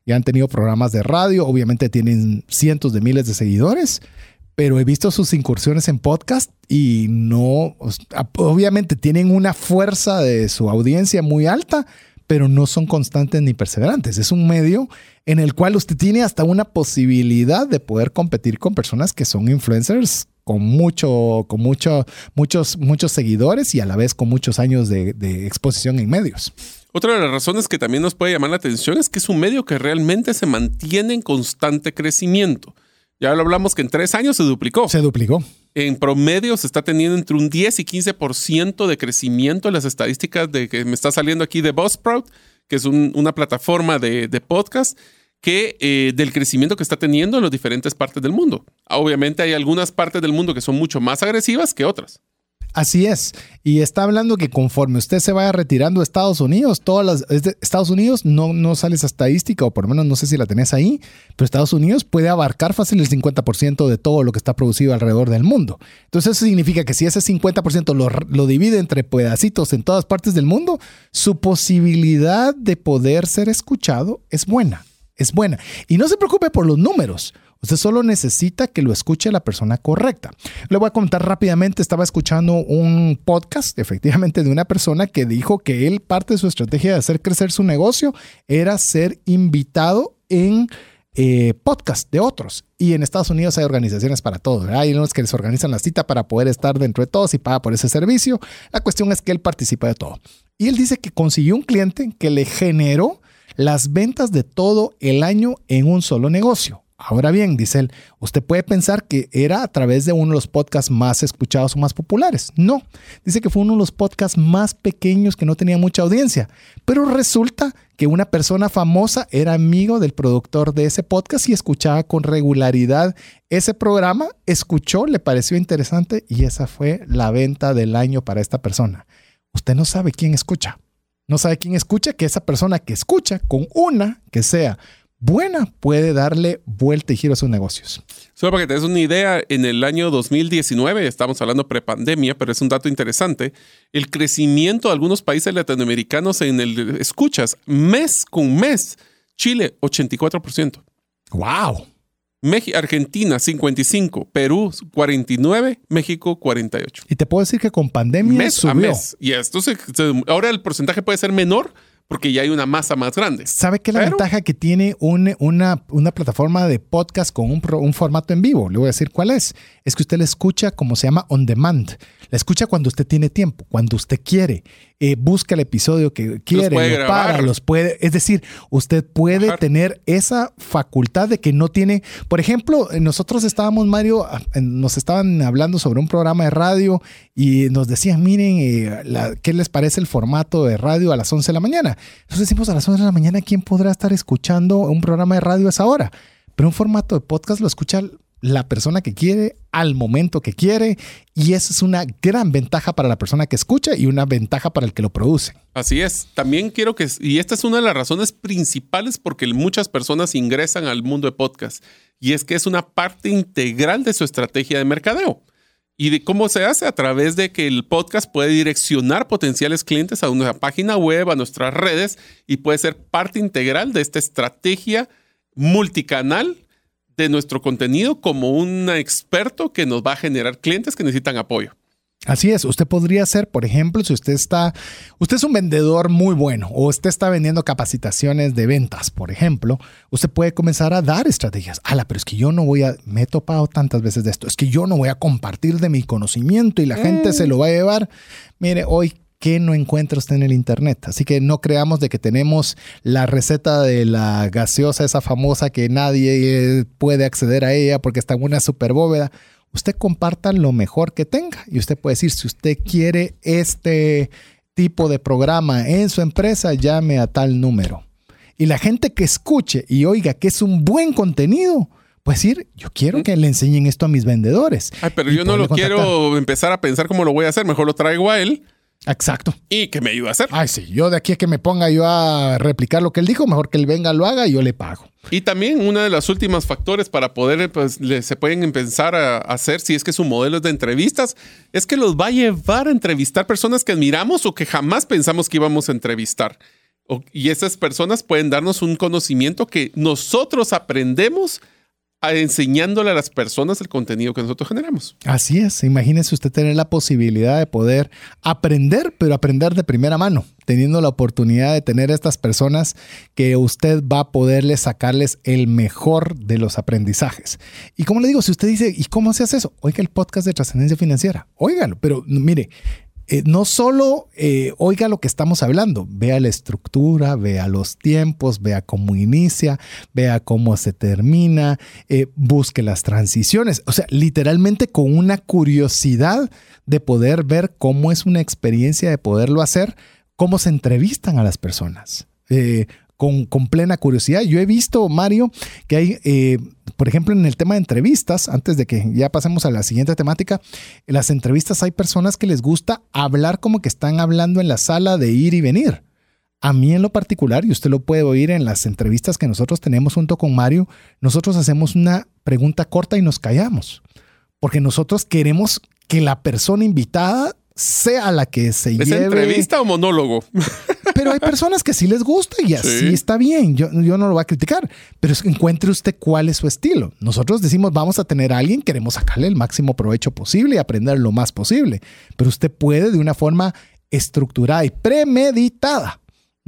[SPEAKER 1] ya han tenido programas de radio, obviamente tienen cientos de miles de seguidores, pero he visto sus incursiones en podcast y no, obviamente tienen una fuerza de su audiencia muy alta, pero no son constantes ni perseverantes. Es un medio en el cual usted tiene hasta una posibilidad de poder competir con personas que son influencers con mucho, con mucho, muchos, muchos seguidores y a la vez con muchos años de exposición en medios.
[SPEAKER 3] Otra de las razones que también nos puede llamar la atención es que es un medio que realmente se mantiene en constante crecimiento. Ya lo hablamos que en tres años se duplicó.
[SPEAKER 1] Se duplicó.
[SPEAKER 3] En promedio se está teniendo entre un 10 y 15% de crecimiento en las estadísticas de que me está saliendo aquí de Buzzsprout, que es un- una plataforma de, de podcast, que eh, del crecimiento que está teniendo en las diferentes partes del mundo. Obviamente hay algunas partes del mundo que son mucho más agresivas que otras.
[SPEAKER 1] Así es. Y está hablando que conforme usted se vaya retirando de Estados Unidos, todas las Estados Unidos no, no sale esa estadística, o por lo menos no sé si la tenés ahí, pero Estados Unidos puede abarcar fácil el 50% de todo lo que está producido alrededor del mundo. Entonces eso significa que si ese 50% lo, lo divide entre pedacitos en todas partes del mundo, su posibilidad de poder ser escuchado es buena. Es buena. Y no se preocupe por los números. Usted solo necesita que lo escuche la persona correcta. Le voy a contar rápidamente, estaba escuchando un podcast, efectivamente, de una persona que dijo que él, parte de su estrategia de hacer crecer su negocio era ser invitado en eh, podcast de otros. y en Estados Unidos hay organizaciones para todo. Hay unos que les organizan la cita para poder estar dentro de todos y paga por ese servicio. La cuestión es que él participa de todo. Y él dice que consiguió un cliente que le generó las ventas de todo el año en un solo negocio. Ahora bien, dice él, usted puede pensar que era a través de uno de los podcasts más escuchados o más populares. No, dice que fue uno de los podcasts más pequeños que no tenía mucha audiencia, pero resulta que una persona famosa era amigo del productor de ese podcast y escuchaba con regularidad ese programa, escuchó, le pareció interesante y esa fue la venta del año para esta persona. Usted no sabe quién escucha. No sabe quién escucha, que esa persona que escucha con una que sea buena puede darle vuelta y giro a sus negocios.
[SPEAKER 3] Solo para que te des una idea, en el año 2019, estamos hablando prepandemia, pero es un dato interesante, el crecimiento de algunos países latinoamericanos en el escuchas mes con mes, Chile 84%.
[SPEAKER 1] ¡Wow!
[SPEAKER 3] México, Argentina 55, Perú 49, México 48.
[SPEAKER 1] Y te puedo decir que con pandemia
[SPEAKER 3] Mes
[SPEAKER 1] subió.
[SPEAKER 3] a mes. Y esto se- se- ahora el porcentaje puede ser menor porque ya hay una masa más grande.
[SPEAKER 1] ¿Sabe qué es la
[SPEAKER 3] Pero-
[SPEAKER 1] ventaja que tiene un- una, una plataforma de podcast con un, un formato en vivo? Le voy a decir cuál es. Es que usted la escucha como se llama on demand. La escucha cuando usted tiene tiempo, cuando usted quiere. Eh, busca el episodio que quiere,
[SPEAKER 3] puede
[SPEAKER 1] lo para, los puede. Es decir, usted puede
[SPEAKER 3] Bajar.
[SPEAKER 1] tener esa facultad de que no tiene. Por ejemplo, nosotros estábamos, Mario, nos estaban hablando sobre un programa de radio y nos decían, miren, eh, la- ¿qué les parece el formato de radio a las 11 de la mañana? Entonces decimos, a las 11 de la mañana, ¿quién podrá estar escuchando un programa de radio a esa hora? Pero un formato de podcast lo escucha la persona que quiere, al momento que quiere, y eso es una gran ventaja para la persona que escucha y una ventaja para el que lo produce.
[SPEAKER 3] Así es. También quiero que, y esta es una de las razones principales porque muchas personas ingresan al mundo de podcast, y es que es una parte integral de su estrategia de mercadeo. ¿Y de cómo se hace? A través de que el podcast puede direccionar potenciales clientes a nuestra página web, a nuestras redes, y puede ser parte integral de esta estrategia multicanal de nuestro contenido como un experto que nos va a generar clientes que necesitan apoyo.
[SPEAKER 1] Así es, usted podría ser, por ejemplo, si usted está, usted es un vendedor muy bueno o usted está vendiendo capacitaciones de ventas, por ejemplo, usted puede comenzar a dar estrategias. Ala, pero es que yo no voy a, me he topado tantas veces de esto, es que yo no voy a compartir de mi conocimiento y la gente se lo va a llevar. Mire, hoy ¿qué no encuentra usted en el internet? Así que no creamos de que tenemos la receta de la gaseosa esa famosa que nadie eh, puede acceder a ella porque está en una super bóveda usted comparta lo mejor que tenga. Y usted puede decir, si usted quiere este tipo de programa en su empresa, llame a tal número. Y la gente que escuche y oiga que es un buen contenido, puede decir, yo quiero que le enseñen esto a mis vendedores.
[SPEAKER 3] Ay, pero yo no lo quiero empezar a pensar cómo lo voy a hacer. Mejor lo traigo a él
[SPEAKER 1] Exacto.
[SPEAKER 3] y que me ayude a hacer.
[SPEAKER 1] Ay, sí, yo de aquí a que me ponga yo a replicar lo que él dijo, mejor que él venga, lo haga y yo le pago.
[SPEAKER 3] Y también uno de los últimos factores para poder, pues, le- se pueden empezar a hacer, si es que su modelo es de entrevistas, es que los va a llevar a entrevistar personas que admiramos o que jamás pensamos que íbamos a entrevistar. O- y esas personas pueden darnos un conocimiento que nosotros aprendemos enseñándole a las personas el contenido que nosotros generamos.
[SPEAKER 1] Así es, imagínese usted tener la posibilidad de poder aprender, pero aprender de primera mano, teniendo la oportunidad de tener estas personas que usted va a poderle sacarles el mejor de los aprendizajes. Y como le digo, si usted dice, ¿y cómo se hace eso? Oiga el podcast de trascendencia financiera, óigalo, pero mire, eh, no solo eh, oiga lo que estamos hablando, vea la estructura, vea los tiempos, vea cómo inicia, vea cómo se termina, eh, busque las transiciones, o sea, literalmente con una curiosidad de poder ver cómo es una experiencia de poderlo hacer, cómo se entrevistan a las personas. Con, con, plena curiosidad. Yo he visto, Mario, que hay, eh, por ejemplo, en el tema de entrevistas, antes de que ya pasemos a la siguiente temática, en las entrevistas hay personas que les gusta hablar como que están hablando en la sala de ir y venir. A mí en lo particular, y usted lo puede oír en las entrevistas que nosotros tenemos junto con Mario, nosotros hacemos una pregunta corta y nos callamos, porque nosotros queremos que la persona invitada sea la que se
[SPEAKER 3] ¿Es
[SPEAKER 1] lleve.
[SPEAKER 3] entrevista o monólogo?
[SPEAKER 1] Pero hay personas que sí les gusta y así sí. está bien. Yo, yo, no lo voy a criticar, pero es que encuentre usted cuál es su estilo. Nosotros decimos vamos a tener a alguien, queremos sacarle el máximo provecho posible y aprender lo más posible. Pero usted puede de una forma estructurada y premeditada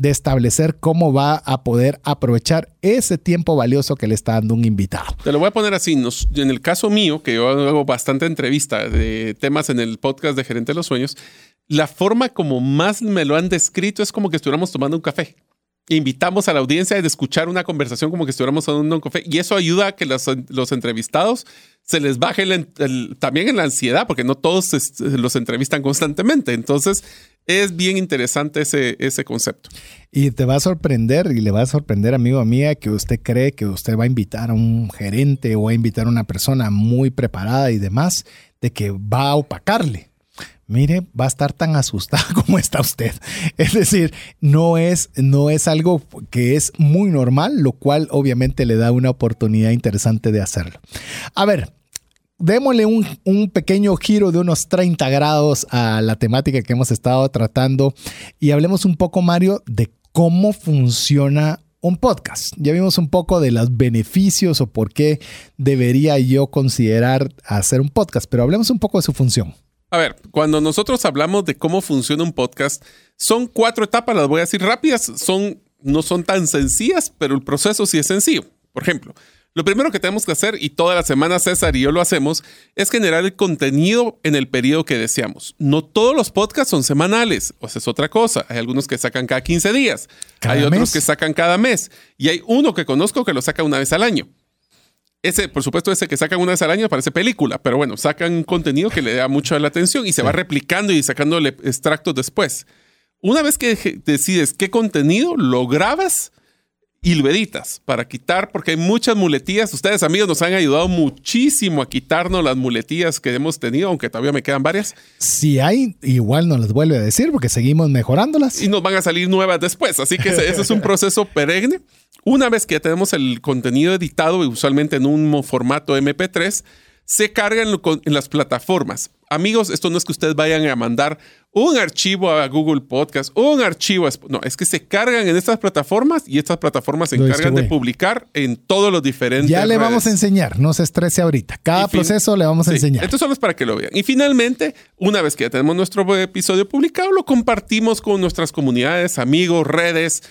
[SPEAKER 1] de establecer cómo va a poder aprovechar ese tiempo valioso que le está dando un invitado.
[SPEAKER 3] Te lo voy a poner así. en el caso mío, que yo hago bastante entrevista de temas en el podcast de Gerente de los Sueños, la forma como más me lo han descrito es como que estuviéramos tomando un café invitamos a la audiencia a escuchar una conversación como que estuviéramos tomando un café y eso ayuda a que los, entrevistados se les baje también en la ansiedad porque no todos los entrevistan constantemente. Entonces es bien interesante ese, ese concepto.
[SPEAKER 1] Y te va a sorprender y le va a sorprender, amigo mía, que usted cree que usted va a invitar a un gerente o a invitar a una persona muy preparada y demás, de que va a opacarle mire, va a estar tan asustada como está usted. Es decir, no es, no es algo que es muy normal, lo cual obviamente le da una oportunidad interesante de hacerlo. A ver, démosle un, un, pequeño giro de unos 30 grados a la temática que hemos estado tratando y hablemos un poco, Mario, de cómo funciona un podcast. Ya vimos un poco de los beneficios o por qué debería yo considerar hacer un podcast, pero hablemos un poco de su función.
[SPEAKER 3] A ver, cuando nosotros hablamos de cómo funciona un podcast, son cuatro etapas, las voy a decir rápidas, son, no son tan sencillas, pero el proceso sí es sencillo. Por ejemplo, lo primero que tenemos que hacer, y toda la semana César y yo lo hacemos, es generar el contenido en el periodo que deseamos. No todos los podcasts son semanales, o sea, es otra cosa. Hay algunos que sacan cada 15 días, hay otros que sacan cada mes, y hay uno que conozco que lo saca una vez al año. Ese, por supuesto, ese que sacan una vez al año parece película, pero bueno, sacan contenido que le da mucho la atención y se va replicando y sacándole extractos después. Una vez que decides qué contenido, lo grabas editas para quitar, porque hay muchas muletillas. Ustedes, amigos, nos han ayudado muchísimo a quitarnos las muletillas que hemos tenido, aunque todavía me quedan varias.
[SPEAKER 1] Si hay, igual nos las vuelve a decir, porque seguimos mejorándolas.
[SPEAKER 3] Y nos van a salir nuevas después. Así que ese, ese es un proceso perenne. Una vez que ya tenemos el contenido editado, usualmente en un formato MP3, se carga en, las plataformas. Amigos, esto no es que ustedes vayan a mandar un archivo a Google Podcast, un archivo a... No, es que se cargan en estas plataformas y estas plataformas se encargan de publicar en todos los diferentes...
[SPEAKER 1] Ya le vamos a enseñar, no se estrese ahorita. Cada proceso le vamos a enseñar.
[SPEAKER 3] Esto solo es para que lo vean. Y finalmente, una vez que ya tenemos nuestro episodio publicado, lo compartimos con nuestras comunidades, amigos, redes,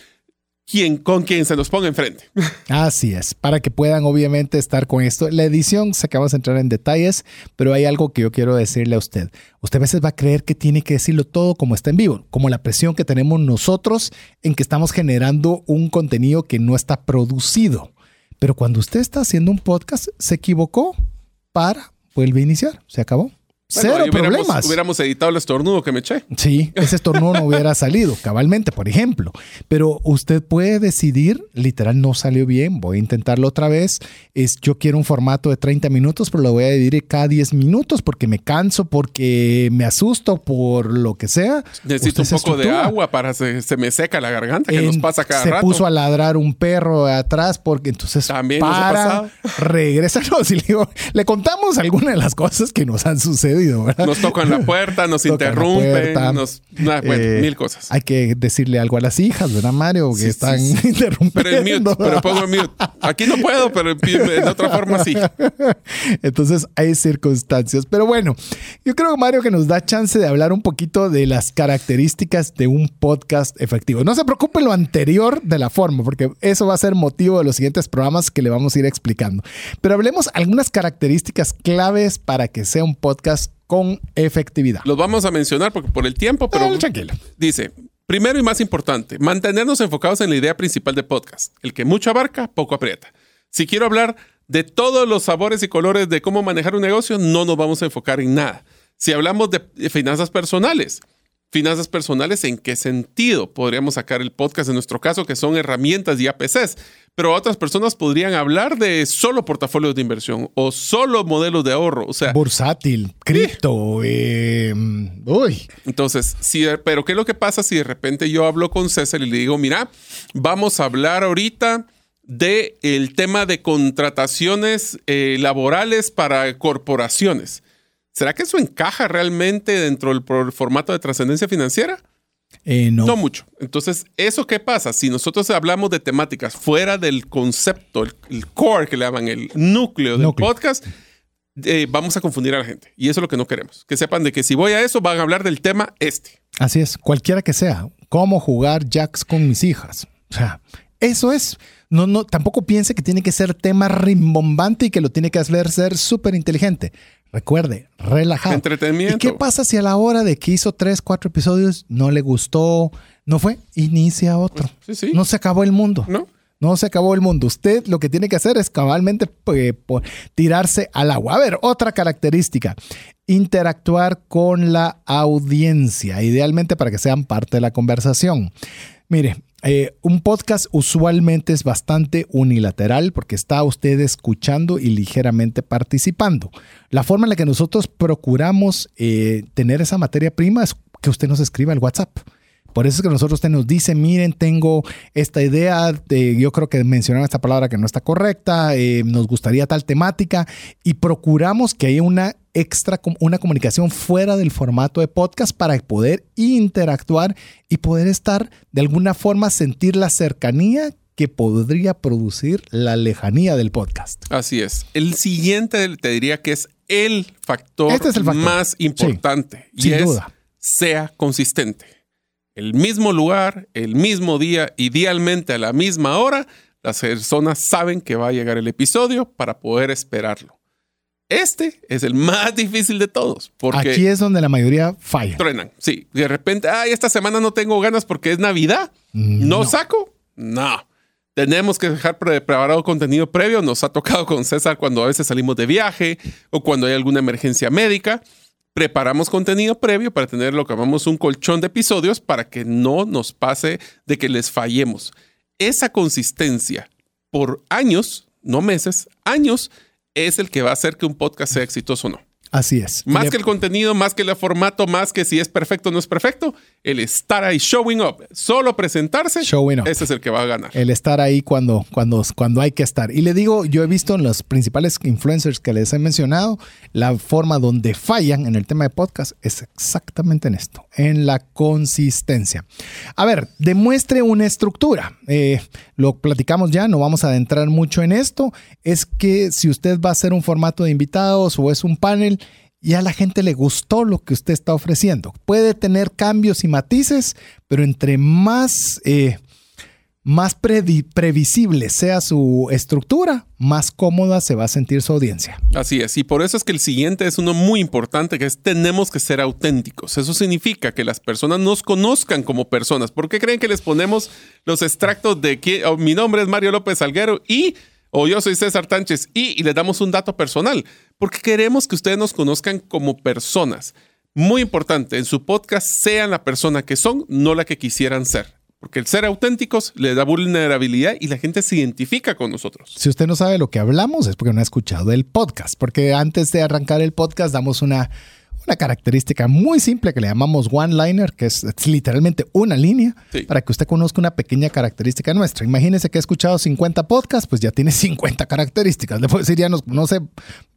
[SPEAKER 3] con quien se los ponga enfrente.
[SPEAKER 1] Así es, para que puedan obviamente estar con esto. La edición, se acabamos de entrar en detalles, pero hay algo que yo quiero decirle a usted. Usted a veces va a creer que tiene que decirlo todo como está en vivo, como la presión que tenemos nosotros en que estamos generando un contenido que no está producido. Pero cuando usted está haciendo un podcast, se equivocó, para, vuelve a iniciar, se acabó. Cero problemas.
[SPEAKER 3] Hubiéramos editado el estornudo que me eché.
[SPEAKER 1] Sí, ese estornudo no hubiera salido, cabalmente, por ejemplo. Pero usted puede decidir, literal, no salió bien, voy a intentarlo otra vez. Es, yo quiero un formato de 30 minutos, pero lo voy a dividir cada 10 minutos porque me canso, porque me asusto, por lo que sea.
[SPEAKER 3] Necesito un poco de agua para se, se me seca la garganta, que nos pasa cada
[SPEAKER 1] se
[SPEAKER 3] rato.
[SPEAKER 1] Se puso a ladrar un perro atrás porque entonces
[SPEAKER 3] También
[SPEAKER 1] para, regresa. No, si le, digo, le contamos algunas de las cosas que nos han sucedido
[SPEAKER 3] nos tocan la puerta, nos interrumpen, nos, eh, mil cosas.
[SPEAKER 1] Hay que decirle algo a las hijas, ¿verdad, Mario? Que están interrumpiendo.
[SPEAKER 3] Pero en mute, pero pongo en mute. Aquí no puedo, pero de otra forma sí.
[SPEAKER 1] Entonces hay circunstancias. Pero bueno, yo creo, Mario, que nos da chance de hablar un poquito de las características de un podcast efectivo. No se preocupe lo anterior de la forma, porque eso va a ser motivo de los siguientes programas que le vamos a ir explicando. Pero hablemos algunas características claves para que sea un podcast con efectividad.
[SPEAKER 3] Los vamos a mencionar porque por el tiempo, pero
[SPEAKER 1] tranquilo.
[SPEAKER 3] Dice, primero y más importante, mantenernos enfocados en la idea principal de podcast. El que mucho abarca, poco aprieta. Si quiero hablar de todos los sabores y colores de cómo manejar un negocio, no nos vamos a enfocar en nada. Si hablamos de finanzas personales, finanzas personales, ¿en qué sentido podríamos sacar el podcast en nuestro caso, que son herramientas y APCs? Pero otras personas podrían hablar de solo portafolios de inversión o solo modelos de ahorro. O sea,
[SPEAKER 1] bursátil, cripto. Eh, uy.
[SPEAKER 3] Entonces, sí, pero ¿qué es lo que pasa si de repente yo hablo con César y le digo, mira, vamos a hablar ahorita del el tema de contrataciones eh, laborales para corporaciones? ¿Será que eso encaja realmente dentro del formato de trascendencia financiera?
[SPEAKER 1] Eh, no.
[SPEAKER 3] no. mucho. Entonces, ¿eso qué pasa? Si nosotros hablamos de temáticas fuera del concepto, el, core que le llaman, el núcleo del podcast, eh, vamos a confundir a la gente. Y eso es lo que no queremos. Que sepan de que si voy a eso, van a hablar del tema este.
[SPEAKER 1] Así es, cualquiera que sea cómo jugar jacks con mis hijas. O sea, eso es. No, no, tampoco piense que tiene que ser tema rimbombante y que lo tiene que hacer ser súper inteligente. Recuerde, relajado.
[SPEAKER 3] Entretenimiento.
[SPEAKER 1] ¿Y qué pasa si a la hora de que hizo tres, cuatro episodios no le gustó? ¿No fue? Inicia otro.
[SPEAKER 3] Sí, sí.
[SPEAKER 1] No se acabó el mundo.
[SPEAKER 3] ¿No?
[SPEAKER 1] No se acabó el mundo. Usted lo que tiene que hacer es cabalmente eh, tirarse al agua. A ver, otra característica. Interactuar con la audiencia, idealmente para que sean parte de la conversación. Mire, eh, un podcast usualmente es bastante unilateral porque está usted escuchando y ligeramente participando. La forma en la que nosotros procuramos eh, tener esa materia prima es que usted nos escriba al WhatsApp. Por eso es que nosotros usted nos dice, miren, tengo esta idea, de, yo creo que mencionaron esta palabra que no está correcta, eh, nos gustaría tal temática y procuramos que haya una extra, una comunicación fuera del formato de podcast para poder interactuar y poder estar de alguna forma sentir la cercanía que podría producir la lejanía del podcast.
[SPEAKER 3] Así es. El siguiente te diría que es el factor,
[SPEAKER 1] Este es el factor.
[SPEAKER 3] más importante. y
[SPEAKER 1] sin
[SPEAKER 3] es
[SPEAKER 1] duda.
[SPEAKER 3] sea consistente. El mismo lugar, el mismo día, idealmente a la misma hora, las personas saben que va a llegar el episodio para poder esperarlo. Este es el más difícil de todos, porque
[SPEAKER 1] Aquí es donde la mayoría falla.
[SPEAKER 3] truenan. Sí, de repente, ay, esta semana no tengo ganas porque es Navidad. ¿No,
[SPEAKER 1] No.
[SPEAKER 3] saco? No. Tenemos que dejar pre- preparado contenido previo. Nos ha tocado con César cuando a veces salimos de viaje o cuando hay alguna emergencia médica. Preparamos contenido previo para tener lo que llamamos un colchón de episodios para que no nos pase de que les fallemos. Esa consistencia por años, no meses, años, es el que va a hacer que un podcast sea exitoso o no.
[SPEAKER 1] Así es.
[SPEAKER 3] Más
[SPEAKER 1] Le-
[SPEAKER 3] que el contenido, más que el formato, más que si es perfecto o no es perfecto, el estar ahí showing up, solo presentarse,
[SPEAKER 1] Showing up.
[SPEAKER 3] ese es el que va a ganar.
[SPEAKER 1] el estar ahí cuando, cuando, cuando hay que estar. Y le digo, yo he visto en los principales influencers que les he mencionado, la forma donde fallan en el tema de podcast es exactamente en esto, en la consistencia. A ver, demuestre una estructura. Eh, lo platicamos ya, no vamos a adentrar mucho en esto. Es que si usted va a hacer un formato de invitados o es un panel, ya a la gente le gustó lo que usted está ofreciendo. Puede tener cambios y matices, pero entre más... eh, más previsible sea su estructura, más cómoda se va a sentir su audiencia.
[SPEAKER 3] Así es, y por eso es que el siguiente es uno muy importante, que es tenemos que ser auténticos. Eso significa que las personas nos conozcan como personas. ¿Por qué creen que les ponemos los extractos de que oh, mi nombre es Mario López Salguero y o yo soy César Tánchez y, y les damos un dato personal? Porque queremos que ustedes nos conozcan como personas. Muy importante, en su podcast sean la persona que son, no la que quisieran ser. Porque el ser auténticos les da vulnerabilidad y la gente se identifica con nosotros.
[SPEAKER 1] Si usted no sabe lo que hablamos es porque no ha escuchado el podcast, porque antes de arrancar el podcast damos una, una característica muy simple que le llamamos one-liner, que es, es literalmente una línea,
[SPEAKER 3] Sí.
[SPEAKER 1] para que usted conozca una pequeña característica nuestra. Imagínese que ha escuchado 50 podcasts, pues ya tiene 50 características. Le puedo decir, ya nos conoce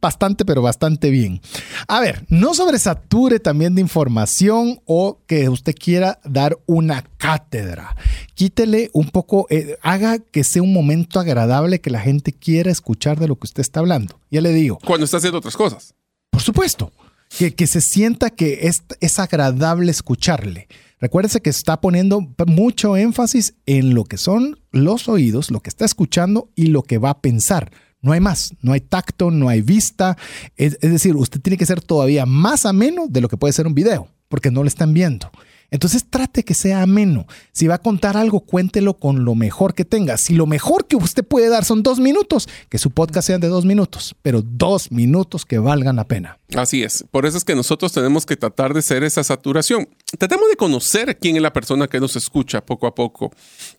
[SPEAKER 1] bastante, pero bastante bien. A ver, no sobresature también de información o que usted quiera dar una cátedra. Quítele un poco, eh, haga que sea un momento agradable que la gente quiera escuchar de lo que usted está hablando. Ya le digo,
[SPEAKER 3] Cuando está haciendo otras cosas.
[SPEAKER 1] por supuesto, que, que se sienta que es, es agradable escucharle. Recuérdese que está poniendo mucho énfasis en lo que son los oídos, lo que está escuchando y lo que va a pensar. No hay más, no hay tacto, no hay vista. Es, es decir, usted tiene que ser todavía más ameno de lo que puede ser un video, porque no lo están viendo. Entonces trate que sea ameno. Si va a contar algo, cuéntelo con lo mejor que tenga. Si lo mejor que usted puede dar son dos minutos, que su podcast sea de dos minutos, pero dos minutos que valgan la pena.
[SPEAKER 3] Así es. Por eso es que nosotros tenemos que tratar de ser esa saturación. Tratemos de conocer quién es la persona que nos escucha poco a poco.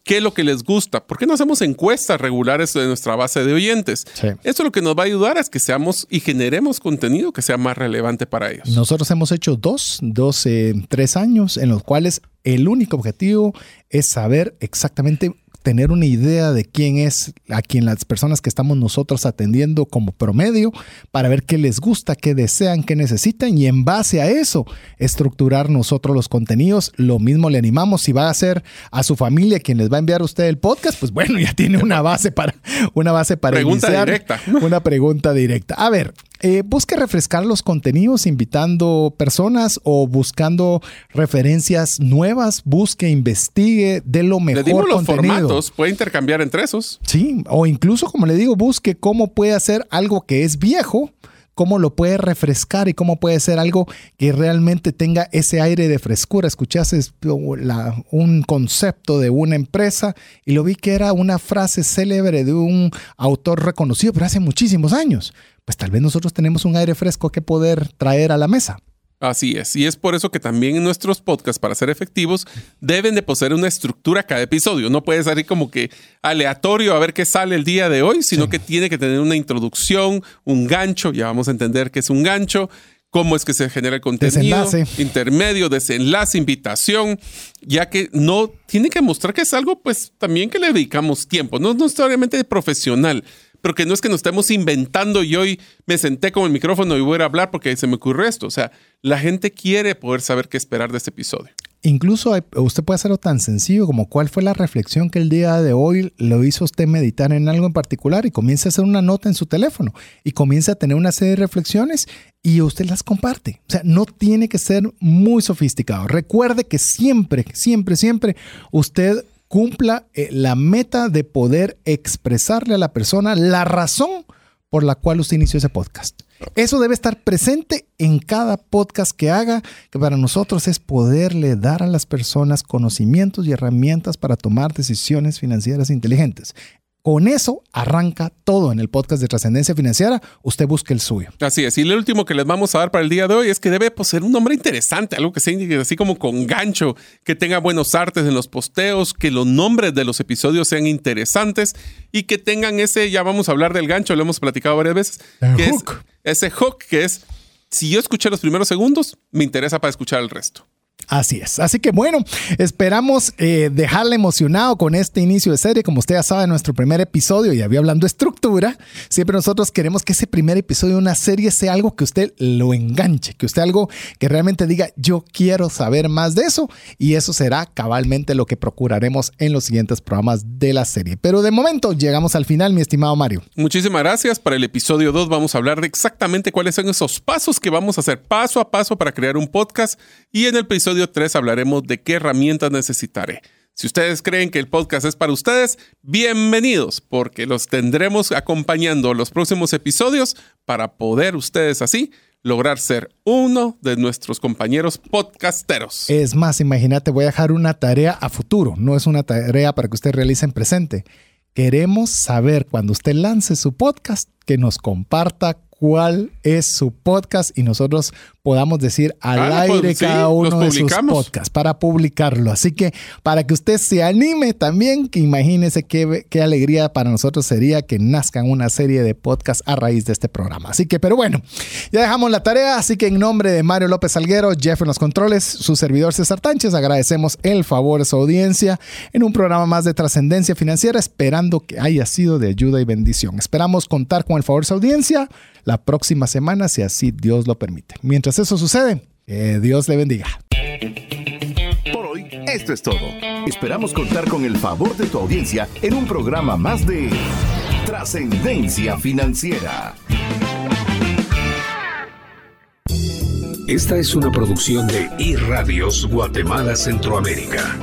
[SPEAKER 3] ¿Qué es lo que les gusta? ¿Por qué no hacemos encuestas regulares de nuestra base de oyentes?
[SPEAKER 1] Sí.
[SPEAKER 3] Eso lo que nos va a ayudar es que seamos y generemos contenido que sea más relevante para ellos.
[SPEAKER 1] Nosotros hemos hecho dos, dos, eh, tres años en los cuales el único objetivo es saber exactamente tener una idea de quién es a quien las personas que estamos nosotros atendiendo como promedio, para ver qué les gusta, qué desean, qué necesitan y en base a eso estructurar nosotros los contenidos. Lo mismo le animamos si va a ser a su familia quien les va a enviar a usted el podcast, pues bueno, ya tiene una base para una base para
[SPEAKER 3] pregunta directa.
[SPEAKER 1] Una pregunta directa. A ver, eh, busque refrescar los contenidos invitando personas o buscando referencias nuevas, busque, investigue de lo mejor. Le
[SPEAKER 3] puede intercambiar entre esos.
[SPEAKER 1] Sí, o incluso, como le digo, busque cómo puede hacer algo que es viejo, cómo lo puede refrescar y cómo puede ser algo que realmente tenga ese aire de frescura. Escuchaste un concepto de una empresa y lo vi que era una frase célebre de un autor reconocido, pero hace muchísimos años pues tal vez nosotros tenemos un aire fresco que poder traer a la mesa.
[SPEAKER 3] Así es, y es por eso que también en nuestros podcasts, para ser efectivos, deben de poseer una estructura cada episodio. No puede salir como que aleatorio a ver qué sale el día de hoy, sino que tiene que tener una introducción, un gancho, ya vamos a entender qué es un gancho, cómo es que se genera el contenido, desenlace. intermedio, desenlace, invitación, ya que no tiene que mostrar que es algo, pues también que le dedicamos tiempo, no, no necesariamente profesional, pero que no es que nos estemos inventando y hoy me senté con el micrófono y voy a hablar porque se me ocurrió esto. O sea, la gente quiere poder saber qué esperar de este episodio.
[SPEAKER 1] Incluso usted puede hacerlo tan sencillo como cuál fue la reflexión que el día de hoy lo hizo usted meditar en algo en particular y comienza a hacer una nota en su teléfono y comienza a tener una serie de reflexiones y usted las comparte. O sea, no tiene que ser muy sofisticado. Recuerde que siempre, siempre, siempre usted cumpla eh, la meta de poder expresarle a la persona la razón por la cual usted inició ese podcast. Eso debe estar presente en cada podcast que haga, que para nosotros es poderle dar a las personas conocimientos y herramientas para tomar decisiones financieras inteligentes. Con eso arranca todo en el podcast de trascendencia financiera. Usted busque el suyo.
[SPEAKER 3] Así es. Y el último que les vamos a dar para el día de hoy es que debe poseer un nombre interesante, algo que sea así como con gancho, que tenga buenos artes en los posteos, que los nombres de los episodios sean interesantes y que tengan ese, ya vamos a hablar del gancho, lo hemos platicado varias veces.
[SPEAKER 1] que hook.
[SPEAKER 3] ese hook que es, si yo escuché los primeros segundos, me interesa para escuchar el resto.
[SPEAKER 1] Así es. Así que bueno, esperamos eh, dejarle emocionado con este inicio de serie. Como usted ya sabe, nuestro primer episodio, y había hablando de estructura, siempre nosotros queremos que ese primer episodio de una serie sea algo que usted lo enganche, que usted algo que realmente diga, yo quiero saber más de eso. Y eso será cabalmente lo que procuraremos en los siguientes programas de la serie. Pero de momento llegamos al final, mi estimado Mario.
[SPEAKER 3] Muchísimas gracias. Para el episodio 2 vamos a hablar de exactamente cuáles son esos pasos que vamos a hacer paso a paso para crear un podcast. Y en el episodio episodio 3 hablaremos de qué herramientas necesitaré. Si ustedes creen que el podcast es para ustedes, bienvenidos, porque los tendremos acompañando los próximos episodios para poder ustedes así lograr ser uno de nuestros compañeros podcasteros.
[SPEAKER 1] Es más, imagínate, voy a dejar una tarea a futuro, no es una tarea para que usted realice en presente. Queremos saber cuando usted lance su podcast que nos comparta cuál es su podcast y nosotros podamos decir al ah, pues, aire cada uno de sus podcasts para publicarlo. Así que para que usted se anime también, que imagínese qué, qué alegría para nosotros sería que nazcan una serie de podcasts a raíz de este programa. Así que, pero bueno, ya dejamos la tarea. Así que en nombre de Mario López Alguero, Jeff en los controles, su servidor César Tánchez, agradecemos el favor de su audiencia en un programa más de trascendencia financiera, esperando que haya sido de ayuda y bendición. Esperamos contar con el favor de su audiencia la próxima semana, si así Dios lo permite. Mientras eso sucede, que Dios le bendiga.
[SPEAKER 2] Por hoy, esto es todo. Esperamos contar con el favor de tu audiencia en un programa más de Trascendencia Financiera. Esta es una producción de iRadios Guatemala Centroamérica.